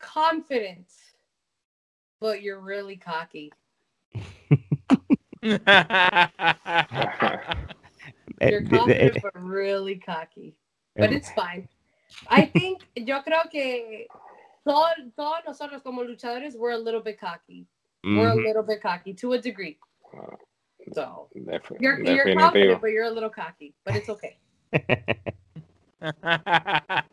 confident, but you're really cocky. You're confident but really cocky. But it's fine. I think, yo creo que todos, todos nosotros como luchadores, we're a little bit cocky. We're a little bit cocky to a degree. So you're, you're confident, but you're a little cocky, but it's okay.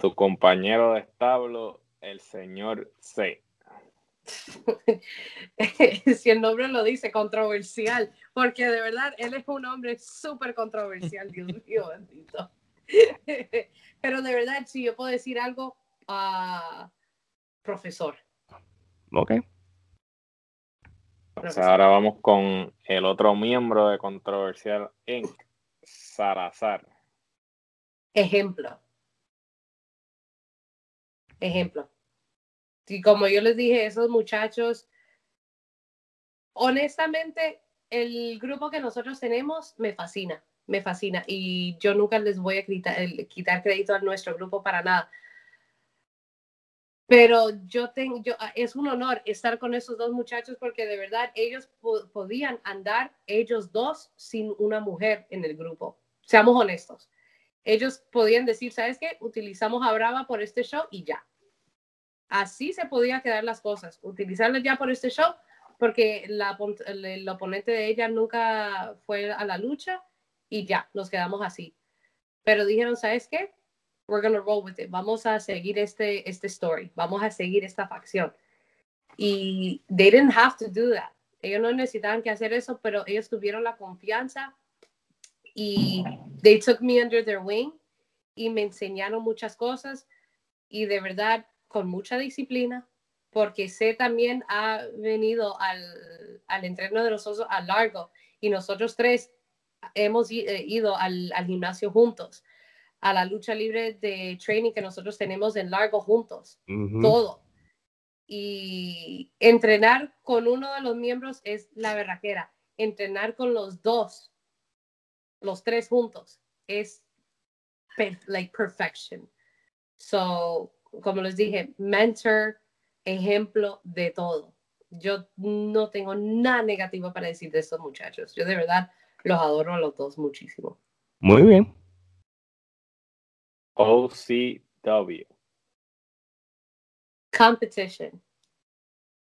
tu compañero de establo, el señor C. si el nombre lo dice, controversial, porque de verdad él es un hombre súper controversial, Dios mío, bendito. Pero de verdad, si yo puedo decir algo, a profesor. Ok. ahora vamos con el otro miembro de Controversial Inc., Sarazar. Ejemplo. Ejemplo. Y como yo les dije, esos muchachos, honestamente, el grupo que nosotros tenemos me fascina, me fascina. Y yo nunca les voy a quitar, crédito a nuestro grupo para nada. Pero yo tengo, yo, ah, es un honor estar con esos dos muchachos porque de verdad ellos podían andar ellos dos sin una mujer en el grupo. Seamos honestos. Ellos podían decir, ¿sabes qué? Utilizamos a Brava por este show y ya. Así se podían quedar las cosas. Utilizarla ya por este show porque la, el, oponente de ella nunca fue a la lucha y ya, nos quedamos así. Pero dijeron, ¿sabes qué? we're gonna roll with it. Vamos a seguir este, este story. Vamos a seguir esta facción. Y they didn't have to do that. Ellos no necesitaban que hacer eso, pero ellos tuvieron la confianza y they took me under their wing y me enseñaron muchas cosas y de verdad con mucha disciplina porque sé también ha venido al, al entreno de nosotros a largo y nosotros tres hemos eh, ido al, al gimnasio juntos a la lucha libre de training que nosotros tenemos en largo juntos, todo. Y entrenar con uno de los miembros es la berraquera. Entrenar con los dos, los tres juntos, es like perfection. So, como les dije, mentor, ejemplo de todo. Yo no tengo nada negativo para decir de estos muchachos. Yo de verdad los adoro a los dos muchísimo. Muy bien. OCW. Competition.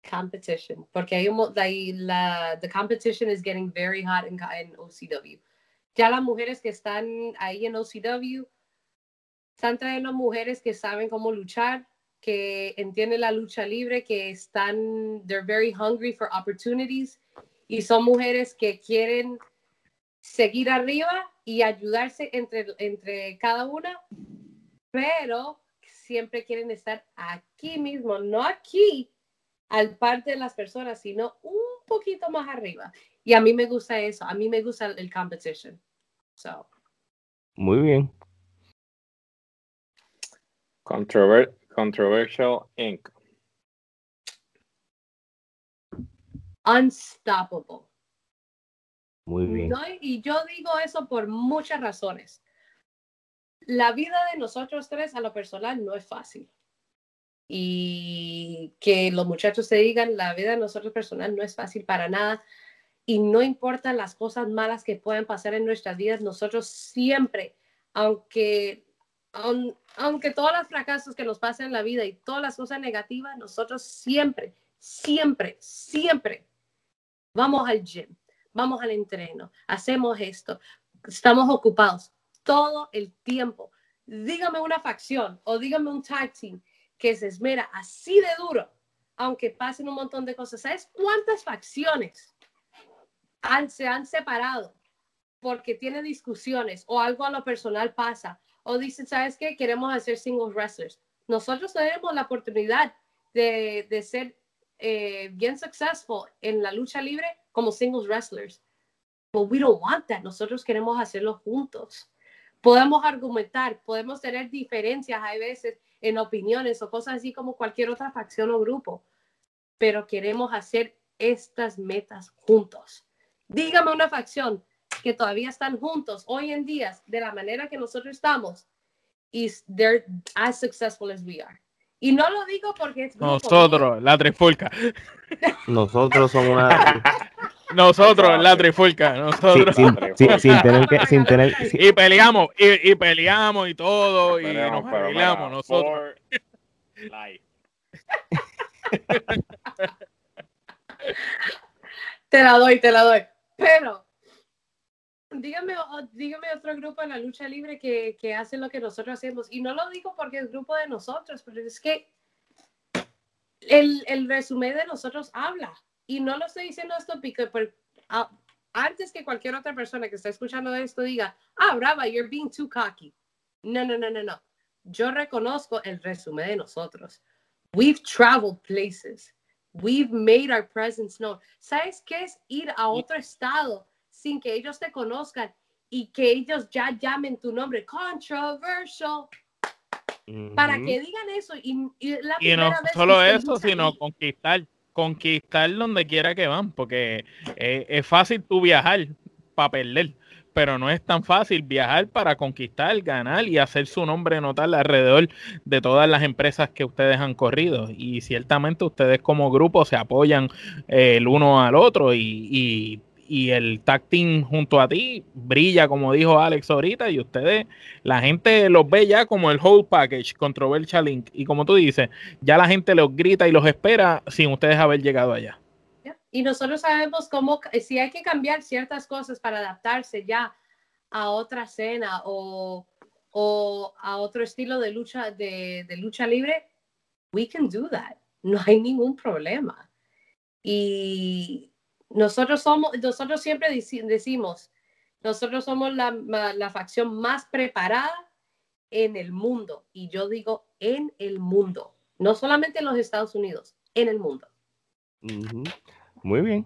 Competition. Porque hay un, la, the competition is getting very hot in, en OCW. Ya las mujeres que están ahí en OCW están trayendo mujeres que saben cómo luchar, que entienden la lucha libre, que están, they're very hungry for opportunities y son mujeres que quieren seguir arriba y ayudarse entre, entre cada una, pero siempre quieren estar aquí mismo, no aquí al par de las personas, sino un poquito más arriba. Y a mí me gusta eso, a mí me gusta el, competition. So. Muy bien. Controversial Inc. Unstoppable. Muy bien. y yo digo eso por muchas razones. La vida de nosotros tres a lo personal no es fácil. Y que los muchachos se digan, la vida de nosotros personal no es fácil para nada. Y no importan las cosas malas que puedan pasar en nuestras vidas, nosotros siempre, aunque, aunque todos los fracasos que nos pasan en la vida y todas las cosas negativas, nosotros siempre, siempre, siempre vamos al gym vamos al entreno, hacemos esto, estamos ocupados todo el tiempo. Dígame una facción o dígame un tag que se esmera así de duro, aunque pasen un montón de cosas. ¿Sabes cuántas facciones se han separado porque tiene discusiones o algo a lo personal pasa o dicen, ¿sabes qué? Queremos hacer singles wrestlers. Nosotros tenemos la oportunidad de, de ser eh, bien successful en la lucha libre como singles wrestlers. But we don't want that. Nosotros queremos hacerlo juntos. Podemos argumentar, podemos tener diferencias a veces en opiniones o cosas así como cualquier otra facción o grupo, pero queremos hacer estas metas juntos. Dígame una facción que todavía están juntos hoy en día de la manera que nosotros estamos y they're as successful as we are. Y no lo digo porque es Nosotros, la trifulca. Nosotros somos una. Nosotros, la trifulca. Nosotros. sin, tener que. Sin tener, Y peleamos, y, y, peleamos y todo. y nos arreglamos nosotros. te la doy, te la doy. Pero, dígame, dígame otro grupo en la lucha libre que, que hace lo que nosotros hacemos. Y no lo digo porque es grupo de nosotros, pero es que el, el resumen de nosotros habla. Y no lo estoy diciendo esto porque, ah, antes que cualquier otra persona que está escuchando esto diga, ah, brava, you're being too cocky. No, no, no, no, no. Yo reconozco el resumen de nosotros. We've traveled places. We've made our presence known. ¿Sabes qué es ir a otro estado sin que ellos te conozcan y que ellos ya llamen tu nombre? Controversial. Para que digan eso. Y, y, no solo eso, sino conquistar conquistar donde quiera que van, porque es fácil tú viajar para perder, pero no es tan fácil viajar para conquistar, ganar y hacer su nombre notable alrededor de todas las empresas que ustedes han corrido. Y ciertamente ustedes como grupo se apoyan eh, el uno al otro y y el tag team junto a ti brilla, como dijo Alex ahorita, y ustedes, la gente los ve ya como el whole package, Controversial Link, y como tú dices, ya la gente los grita y los espera sin ustedes haber llegado allá. Y nosotros sabemos cómo, si hay que cambiar ciertas cosas para adaptarse ya a otra escena o, o a otro estilo de lucha, de lucha libre, we can do that. No hay ningún problema. Y nosotros somos, nosotros siempre decimos, nosotros somos la, la, facción más preparada en el mundo. Y yo digo en el mundo, no solamente en los Estados Unidos, en el mundo. Muy bien.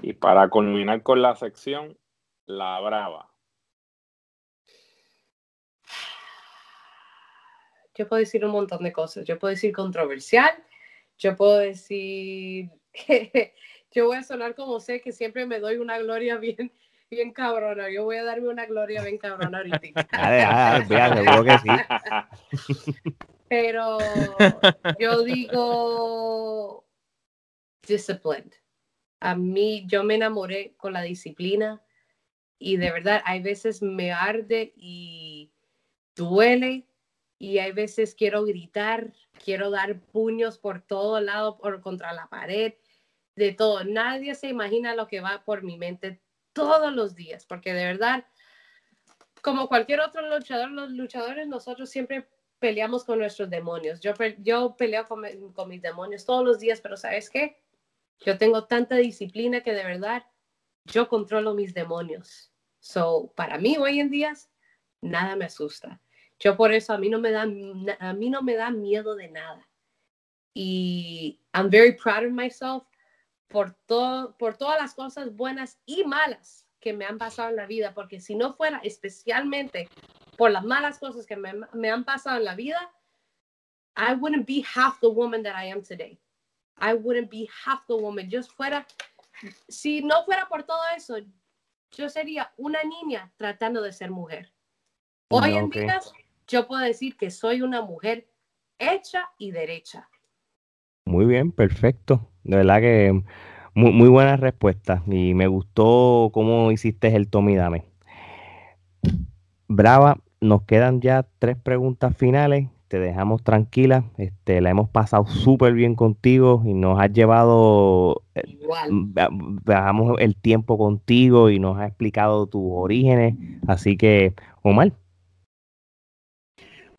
Y para culminar con la sección, la brava. Yo puedo decir un montón de cosas. Yo puedo decir controversial. Yo puedo decir yo voy a sonar como sé que siempre me doy una gloria bien, bien cabrona. Yo voy a darme una gloria bien cabrona ahorita. que sí. Pero yo digo disciplined. A mí, yo me enamoré con la disciplina y de verdad hay veces me arde y duele y hay veces quiero gritar, quiero dar puños por todo lado, por contra la pared, de todo. Nadie se imagina lo que va por mi mente todos los días, porque de verdad, como cualquier otro luchador, los luchadores nosotros siempre peleamos con nuestros demonios. Yo, peleo con, con mis demonios todos los días, pero ¿sabes qué? Yo tengo tanta disciplina que de verdad yo controlo mis demonios. So, para mí hoy en día, nada me asusta. Yo por eso a mí no me da, a mí no me da miedo de nada. Y I'm very proud of myself por, todo, por todas las cosas buenas y malas que me han pasado en la vida, porque si no fuera especialmente por las malas cosas que me, me han pasado en la vida, I wouldn't be half the woman that I am today. I wouldn't be half the woman. Yo fuera, si no fuera por todo eso, yo sería una niña tratando de ser mujer. Hoy en día yo puedo decir que soy una mujer hecha y derecha. Muy bien, perfecto. De verdad que muy, muy buena respuesta y me gustó cómo hiciste el Tomidame. Brava, nos quedan ya tres preguntas finales. Te dejamos tranquila. Este, la hemos pasado súper bien contigo y nos has llevado, eh, bajamos el tiempo contigo y nos has explicado tus orígenes. Así que, Omar,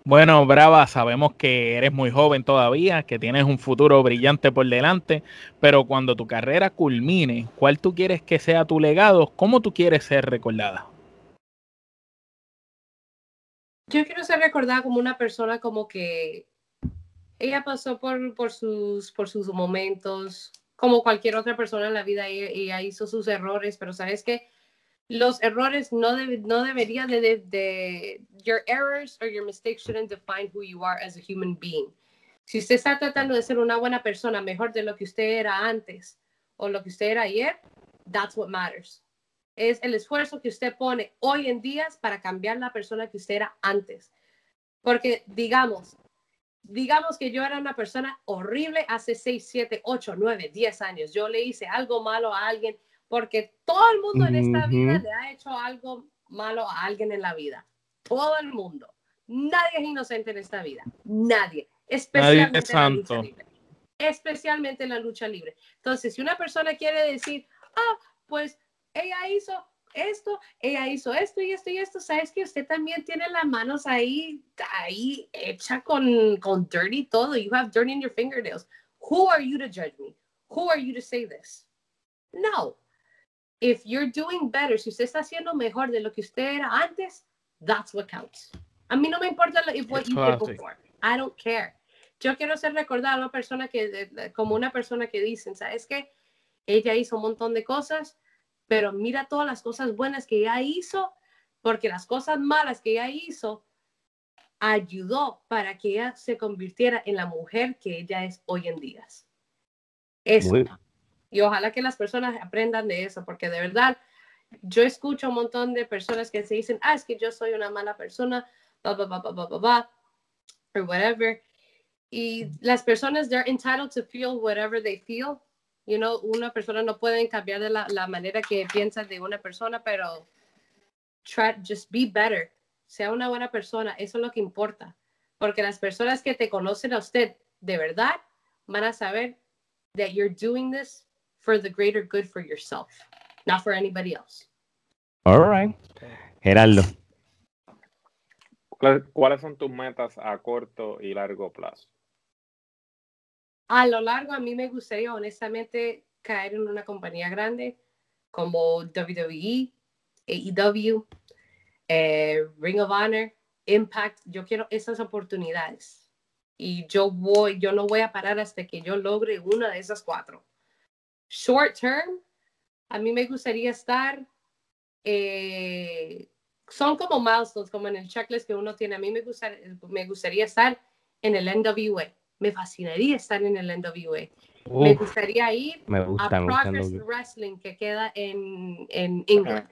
bueno, Brava, sabemos que eres muy joven todavía, que tienes un futuro brillante por delante, pero cuando tu carrera culmine, ¿cuál tú quieres que sea tu legado? ¿Cómo tú quieres ser recordada? Yo quiero ser recordada como una persona como que ella pasó por, por, sus, por sus momentos, como cualquier otra persona en la vida, ella, ella hizo sus errores, pero sabes que los errores no, no deberían de, de, your errors or your mistakes shouldn't define who you are as a human being. Si usted está tratando de ser una buena persona, mejor de lo que usted era antes o lo que usted era ayer, that's what matters. Es el esfuerzo que usted pone hoy en día para cambiar la persona que usted era antes. Porque digamos, digamos que yo era una persona horrible hace 6, 7, 8, 9, 10 años. Yo le hice algo malo a alguien porque todo el mundo en esta vida le ha hecho algo malo a alguien en la vida. Todo el mundo. Nadie es inocente en esta vida. Nadie. Especialmente Nadie es santo. especialmente en la lucha libre. Entonces, si una persona quiere decir, ah, pues ella hizo esto, ella hizo esto y esto y esto, sabes que usted también tiene las manos ahí, ahí hecha con, con dirty todo. You have dirt in your fingernails. Who are you to judge me? Who are you to say this? No. If you're doing better, si usted está haciendo mejor de lo que usted era antes, that's what counts. A mí no me importa if what you did before. I don't care. Yo quiero ser recordada una persona que, como una persona que dicen, ¿sabes qué? Ella hizo un montón de cosas, pero mira todas las cosas buenas que ella hizo, porque las cosas malas que ella hizo ayudó para que ella se convirtiera en la mujer que ella es hoy en día. Eso. Y ojalá que las personas aprendan de eso, porque de verdad, yo escucho un montón de personas que se dicen, ah, es que yo soy una mala persona, blah, blah, blah, blah, blah, blah, or whatever. Y las personas, they're entitled to feel whatever they feel. You know, una persona no puede cambiar de la, la manera que piensa de una persona, pero try, just be better. Sea una buena persona, eso es lo que importa. Porque las personas que te conocen a usted de verdad van a saber that you're doing this for the greater good for yourself, not for anybody else. All right. Geraldo. ¿Cuáles son tus metas a corto y largo plazo? A lo largo, a mí me gustaría honestamente caer en una compañía grande como WWE, AEW, eh, Ring of Honor, Impact. Yo quiero esas oportunidades. Y yo voy, yo no voy a parar hasta que yo logre una de esas cuatro. Short term, a mí me gustaría estar eh, son como milestones, como en el checklist que uno tiene. A mí me, me gustaría estar en el NWA. Me fascinaría estar en el NWA. me gustaría ir a Progress Wrestling que queda en, en England.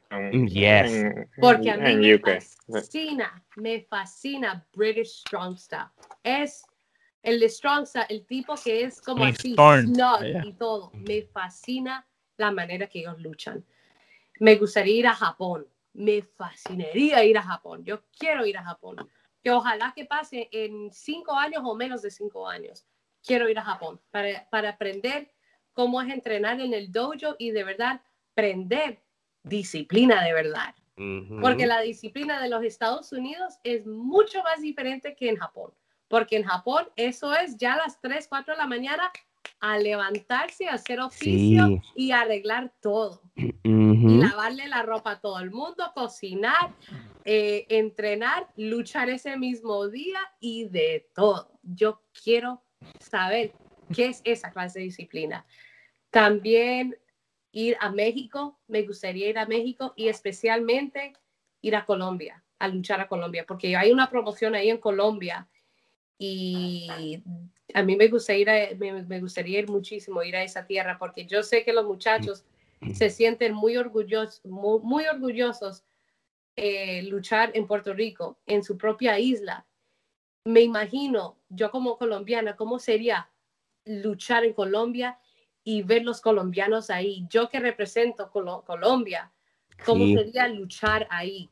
Yes. Porque a mí me fascina, me fascina British Strong Style. Es el de Strong Style, el tipo que es como así, snug y todo. Me fascina la manera que ellos luchan. Me gustaría ir a Japón me fascinaría ir a Japón. Yo quiero ir a Japón. Que ojalá que pase en cinco años o menos de cinco años. Quiero ir a Japón para, para aprender cómo es entrenar en el dojo y de verdad aprender disciplina de verdad. Porque la disciplina de los Estados Unidos es mucho más diferente que en Japón. Porque en Japón eso es ya a las 3, 4 de la mañana a levantarse, a hacer oficio y arreglar todo. Y lavarle la ropa a todo el mundo, cocinar, eh, entrenar, luchar ese mismo día y de todo. Yo quiero saber qué es esa clase de disciplina. También ir a México, me gustaría ir a México y especialmente ir a Colombia, a luchar a Colombia, porque hay una promoción ahí en Colombia y a mí me gustaría, ir me, gustaría ir muchísimo, ir a esa tierra, porque yo sé que los muchachos se sienten muy orgullosos, muy, orgullosos eh, luchar en Puerto Rico, en su propia isla. Me imagino, yo como colombiana, cómo sería luchar en Colombia y ver los colombianos ahí. Yo que represento Colombia, cómo sería luchar ahí.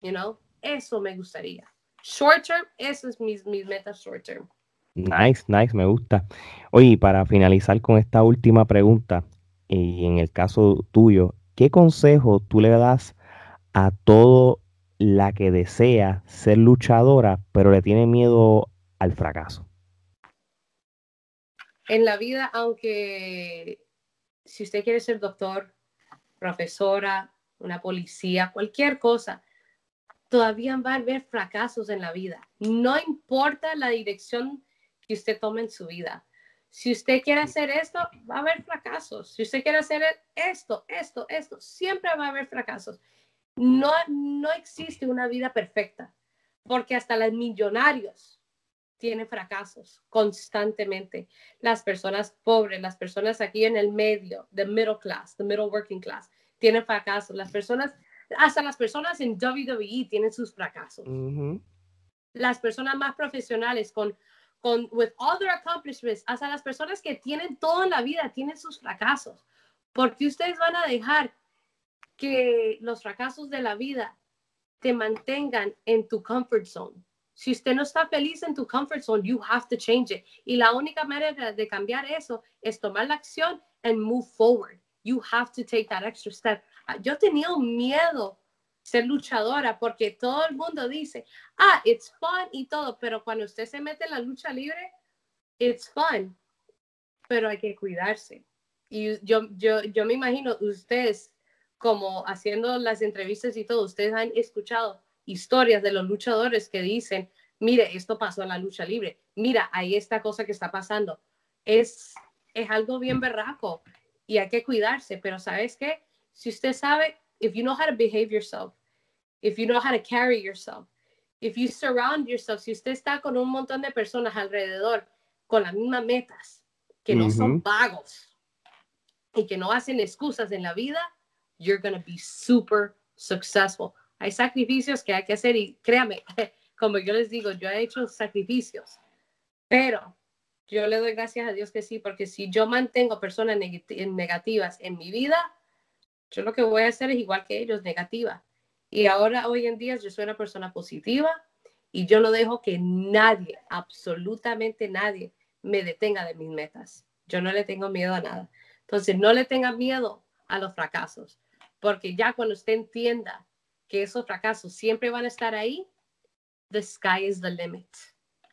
You know? Eso me gustaría. Short term, eso es mis, mis metas short term. Nice, nice, me gusta. Oye, para finalizar con esta última pregunta, y en el caso tuyo, ¿qué consejo tú le das a todo la que desea ser luchadora, pero le tiene miedo al fracaso? En la vida, aunque si usted quiere ser doctor, profesora, una policía, cualquier cosa, todavía va a haber fracasos en la vida. No importa la dirección que usted tome en su vida. Si usted quiere hacer esto, va a haber fracasos. Si usted quiere hacer esto, esto, esto, siempre va a haber fracasos. No, no existe una vida perfecta, porque hasta los millonarios tienen fracasos constantemente. Las personas pobres, las personas aquí en el medio, the middle class, the middle working class, tienen fracasos. Las personas, hasta las personas en WWE tienen sus fracasos. Las personas más profesionales con con with all their accomplishments, hasta las personas que tienen todo en la vida tienen sus fracasos. Porque ustedes van a dejar que los fracasos de la vida te mantengan en tu comfort zone. Si usted no está feliz en tu comfort zone, you have to change it. Y la única manera de cambiar eso es tomar la acción and move forward. You have to take that extra step. Ah, yo tenía un miedo ser luchadora porque todo el mundo dice, ah, it's fun y todo, pero cuando usted se mete en la lucha libre, it's fun, pero hay que cuidarse. Y yo, yo, yo me imagino ustedes como haciendo las entrevistas y todo, ustedes han escuchado historias de los luchadores que dicen, mire, esto pasó en la lucha libre, mira, hay esta cosa que está pasando. Es, es algo bien berraco y hay que cuidarse, pero ¿sabes qué? Si usted sabe, if you know how to behave yourself, if you know how to carry yourself, if you surround yourself, si usted está con un montón de personas alrededor con las mismas metas, que no son vagos y que no hacen excusas en la vida, you're going to be super successful. Hay sacrificios que hay que hacer y créame, como yo les digo, yo he hecho sacrificios, pero yo le doy gracias a Dios que sí, porque si yo mantengo personas negativas en mi vida, yo lo que voy a hacer es igual que ellos, negativa. Y ahora, hoy en día, yo soy una persona positiva y yo no dejo que nadie, absolutamente nadie, me detenga de mis metas. Yo no le tengo miedo a nada. Entonces, no le tenga miedo a los fracasos, porque ya cuando usted entienda que esos fracasos siempre van a estar ahí, the sky is the limit.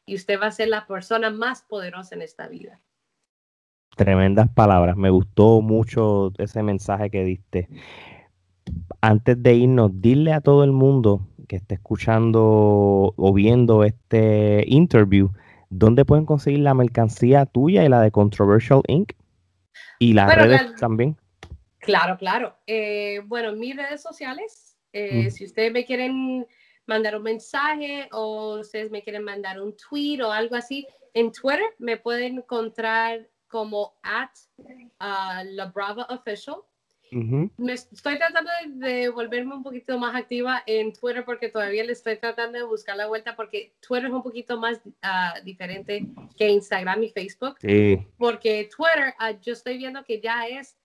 Y usted va a ser la persona más poderosa en esta vida. Tremendas palabras. Me gustó mucho ese mensaje que diste. Antes de irnos, dile a todo el mundo que esté escuchando o viendo este interview, ¿dónde pueden conseguir la mercancía tuya y la de Controversial Inc? Y las redes también. Claro, claro. Eh, bueno, mis redes sociales, eh, si ustedes me quieren mandar un mensaje o ustedes me quieren mandar un tweet o algo así, en Twitter me pueden encontrar como at uh, La Brava Official. Me estoy tratando de, volverme un poquito más activa en Twitter porque todavía le estoy tratando de buscar la vuelta porque Twitter es un poquito más uh, diferente que Instagram y Facebook. Porque Twitter, uh, yo estoy viendo que ya es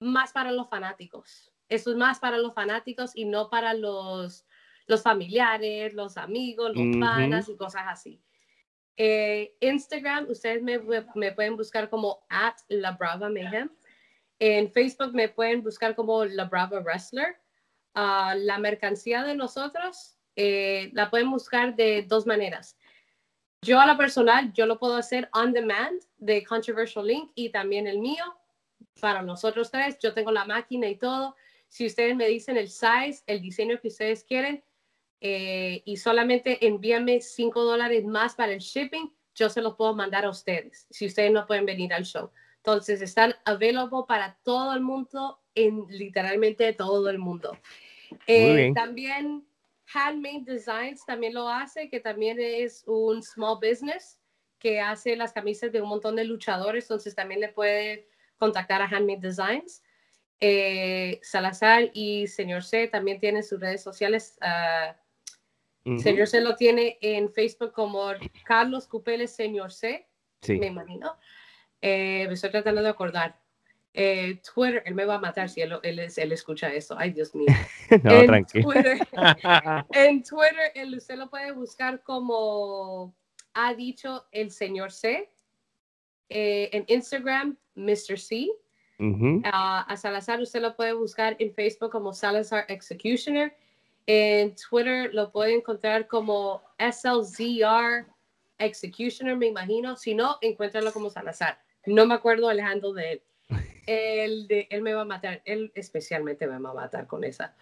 más para los fanáticos. Eso es más para los fanáticos y no para los, los familiares, los amigos, los panas y cosas así. Eh, Instagram, ustedes me, me, pueden buscar como at La Brava Mayhem. En Facebook me pueden buscar como La Brava Wrestler. Ah, la mercancía de nosotros eh, la pueden buscar de dos maneras. Yo a la personal, yo lo puedo hacer on demand de Controversial Link y también el mío para nosotros tres. Yo tengo la máquina y todo. Si ustedes me dicen el size, el diseño que ustedes quieren, eh, y solamente envíame 5 dólares más para el shipping, yo se los puedo mandar a ustedes, si ustedes no pueden venir al show. Entonces, están available para todo el mundo, en literalmente todo el mundo. Eh, también Handmade Designs también lo hace, que también es un small business que hace las camisas de un montón de luchadores, entonces también le puede contactar a Handmade Designs. Eh, Salazar y Señor C también tienen sus redes sociales. Uh, Señor C lo tiene en Facebook como Carlos Cupeles Señor C, me imagino. Eh, me estoy tratando de acordar. Eh, Twitter, él me va a matar si él, él, él escucha eso. Ay, Dios mío. no, en tranquilo. Twitter, en Twitter, él, usted lo puede buscar como ha dicho el señor C. Eh, en Instagram, Mr. C. Ah, a Salazar usted lo puede buscar en Facebook como Salazar Executioner en Twitter lo pueden encontrar como SLZR Executioner, me imagino. Si no, encuéntralo como Salazar. No me acuerdo el handle de él. Él, de, él me va a matar, él especialmente me va a matar con esa.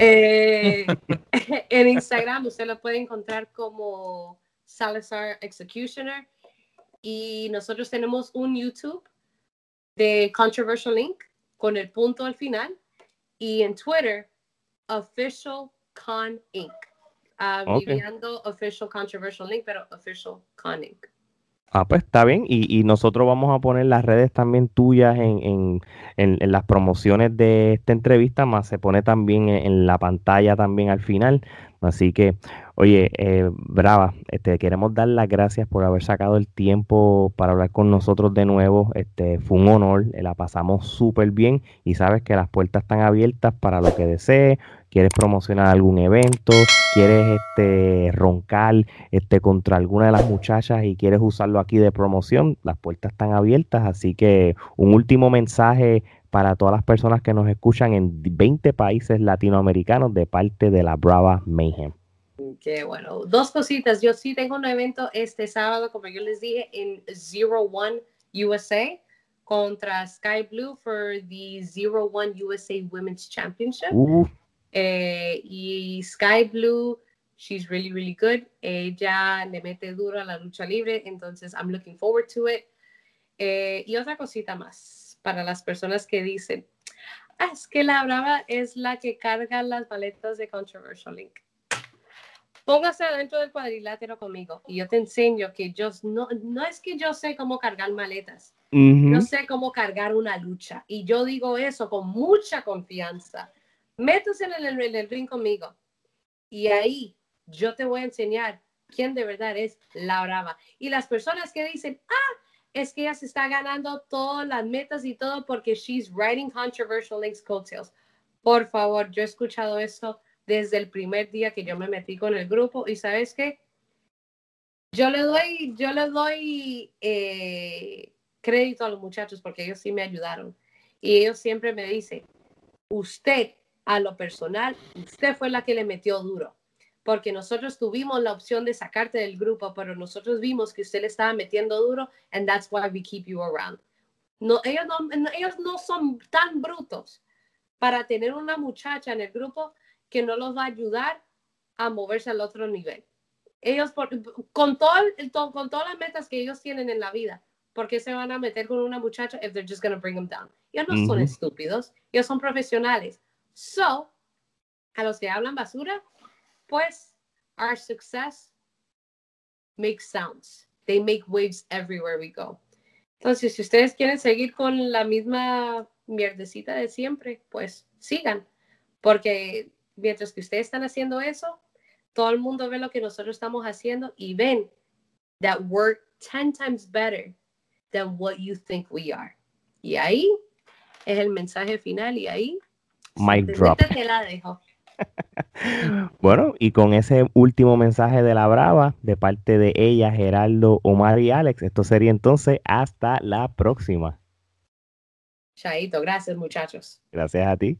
Eh, en Instagram usted lo puede encontrar como Salazar Executioner y nosotros tenemos un YouTube de Controversial Link con el punto al final y en Twitter Official Con Inc. Uh, Official Controversial Link, pero Official Con Inc. Ah, pues está bien. Y, nosotros vamos a poner las redes también tuyas en, las promociones de esta entrevista, más se pone también en, la pantalla también al final Así que, oye, eh, Brava, este, queremos dar las gracias por haber sacado el tiempo para hablar con nosotros de nuevo. Este, fue un honor, eh, la pasamos súper bien y sabes que las puertas están abiertas para lo que desees. Quieres promocionar algún evento, quieres este, roncar este, contra alguna de las muchachas y quieres usarlo aquí de promoción, las puertas están abiertas. Así que un último mensaje para todas las personas que nos escuchan en 20 países latinoamericanos de parte de la Brava Mayhem. Qué bueno. Dos cositas. Yo sí tengo un evento este sábado, como yo les dije, en Zero One USA contra Sky Blue for the Zero One USA Women's Championship. Eh, y Sky Blue, she's really, really good. Ella le mete duro a la lucha libre, entonces I'm looking forward to it. Eh, y otra cosita más para las personas que dicen, ah, es que la brava es la que carga las maletas de Controversial Link. Póngase adentro del cuadrilátero conmigo y yo te enseño que yo no, no es que yo sé cómo cargar maletas, yo sé cómo cargar una lucha y yo digo eso con mucha confianza. Métase en el, en ring conmigo y ahí yo te voy a enseñar quién de verdad es la brava. Y las personas que dicen, ah, es que ella se está ganando todas las metas y todo porque she's writing controversial links coattails. Por favor, yo he escuchado eso desde el primer día que yo me metí con el grupo y sabes qué, yo le doy, yo le doy eh, crédito a los muchachos porque ellos sí me ayudaron y ellos siempre me dicen, usted a lo personal, usted fue la que le metió duro porque nosotros tuvimos la opción de sacarte del grupo, pero nosotros vimos que usted le estaba metiendo duro, and that's why we keep you around. No, ellos, no, ellos no son tan brutos para tener una muchacha en el grupo que no los va a ayudar a moverse al otro nivel. Ellos, con, todo, con todas las metas que ellos tienen en la vida, ¿por qué se van a meter con una muchacha if they're just going to bring them down? Ellos no son estúpidos, ellos son profesionales. So, a los que hablan basura, pues our success makes sounds. They make waves everywhere we go. Entonces, si ustedes quieren seguir con la misma mierdecita de siempre, pues sigan. Porque mientras que ustedes están haciendo eso, todo el mundo ve lo que nosotros estamos haciendo y ven that we're 10 times better than what you think we are. Y ahí es el mensaje final y ahí Mic drop. Te la dejo. bueno, y con ese último mensaje de la Brava, de parte de ella, Geraldo, Omar y Alex, esto sería entonces hasta la próxima. Chaito, gracias muchachos. Gracias a ti.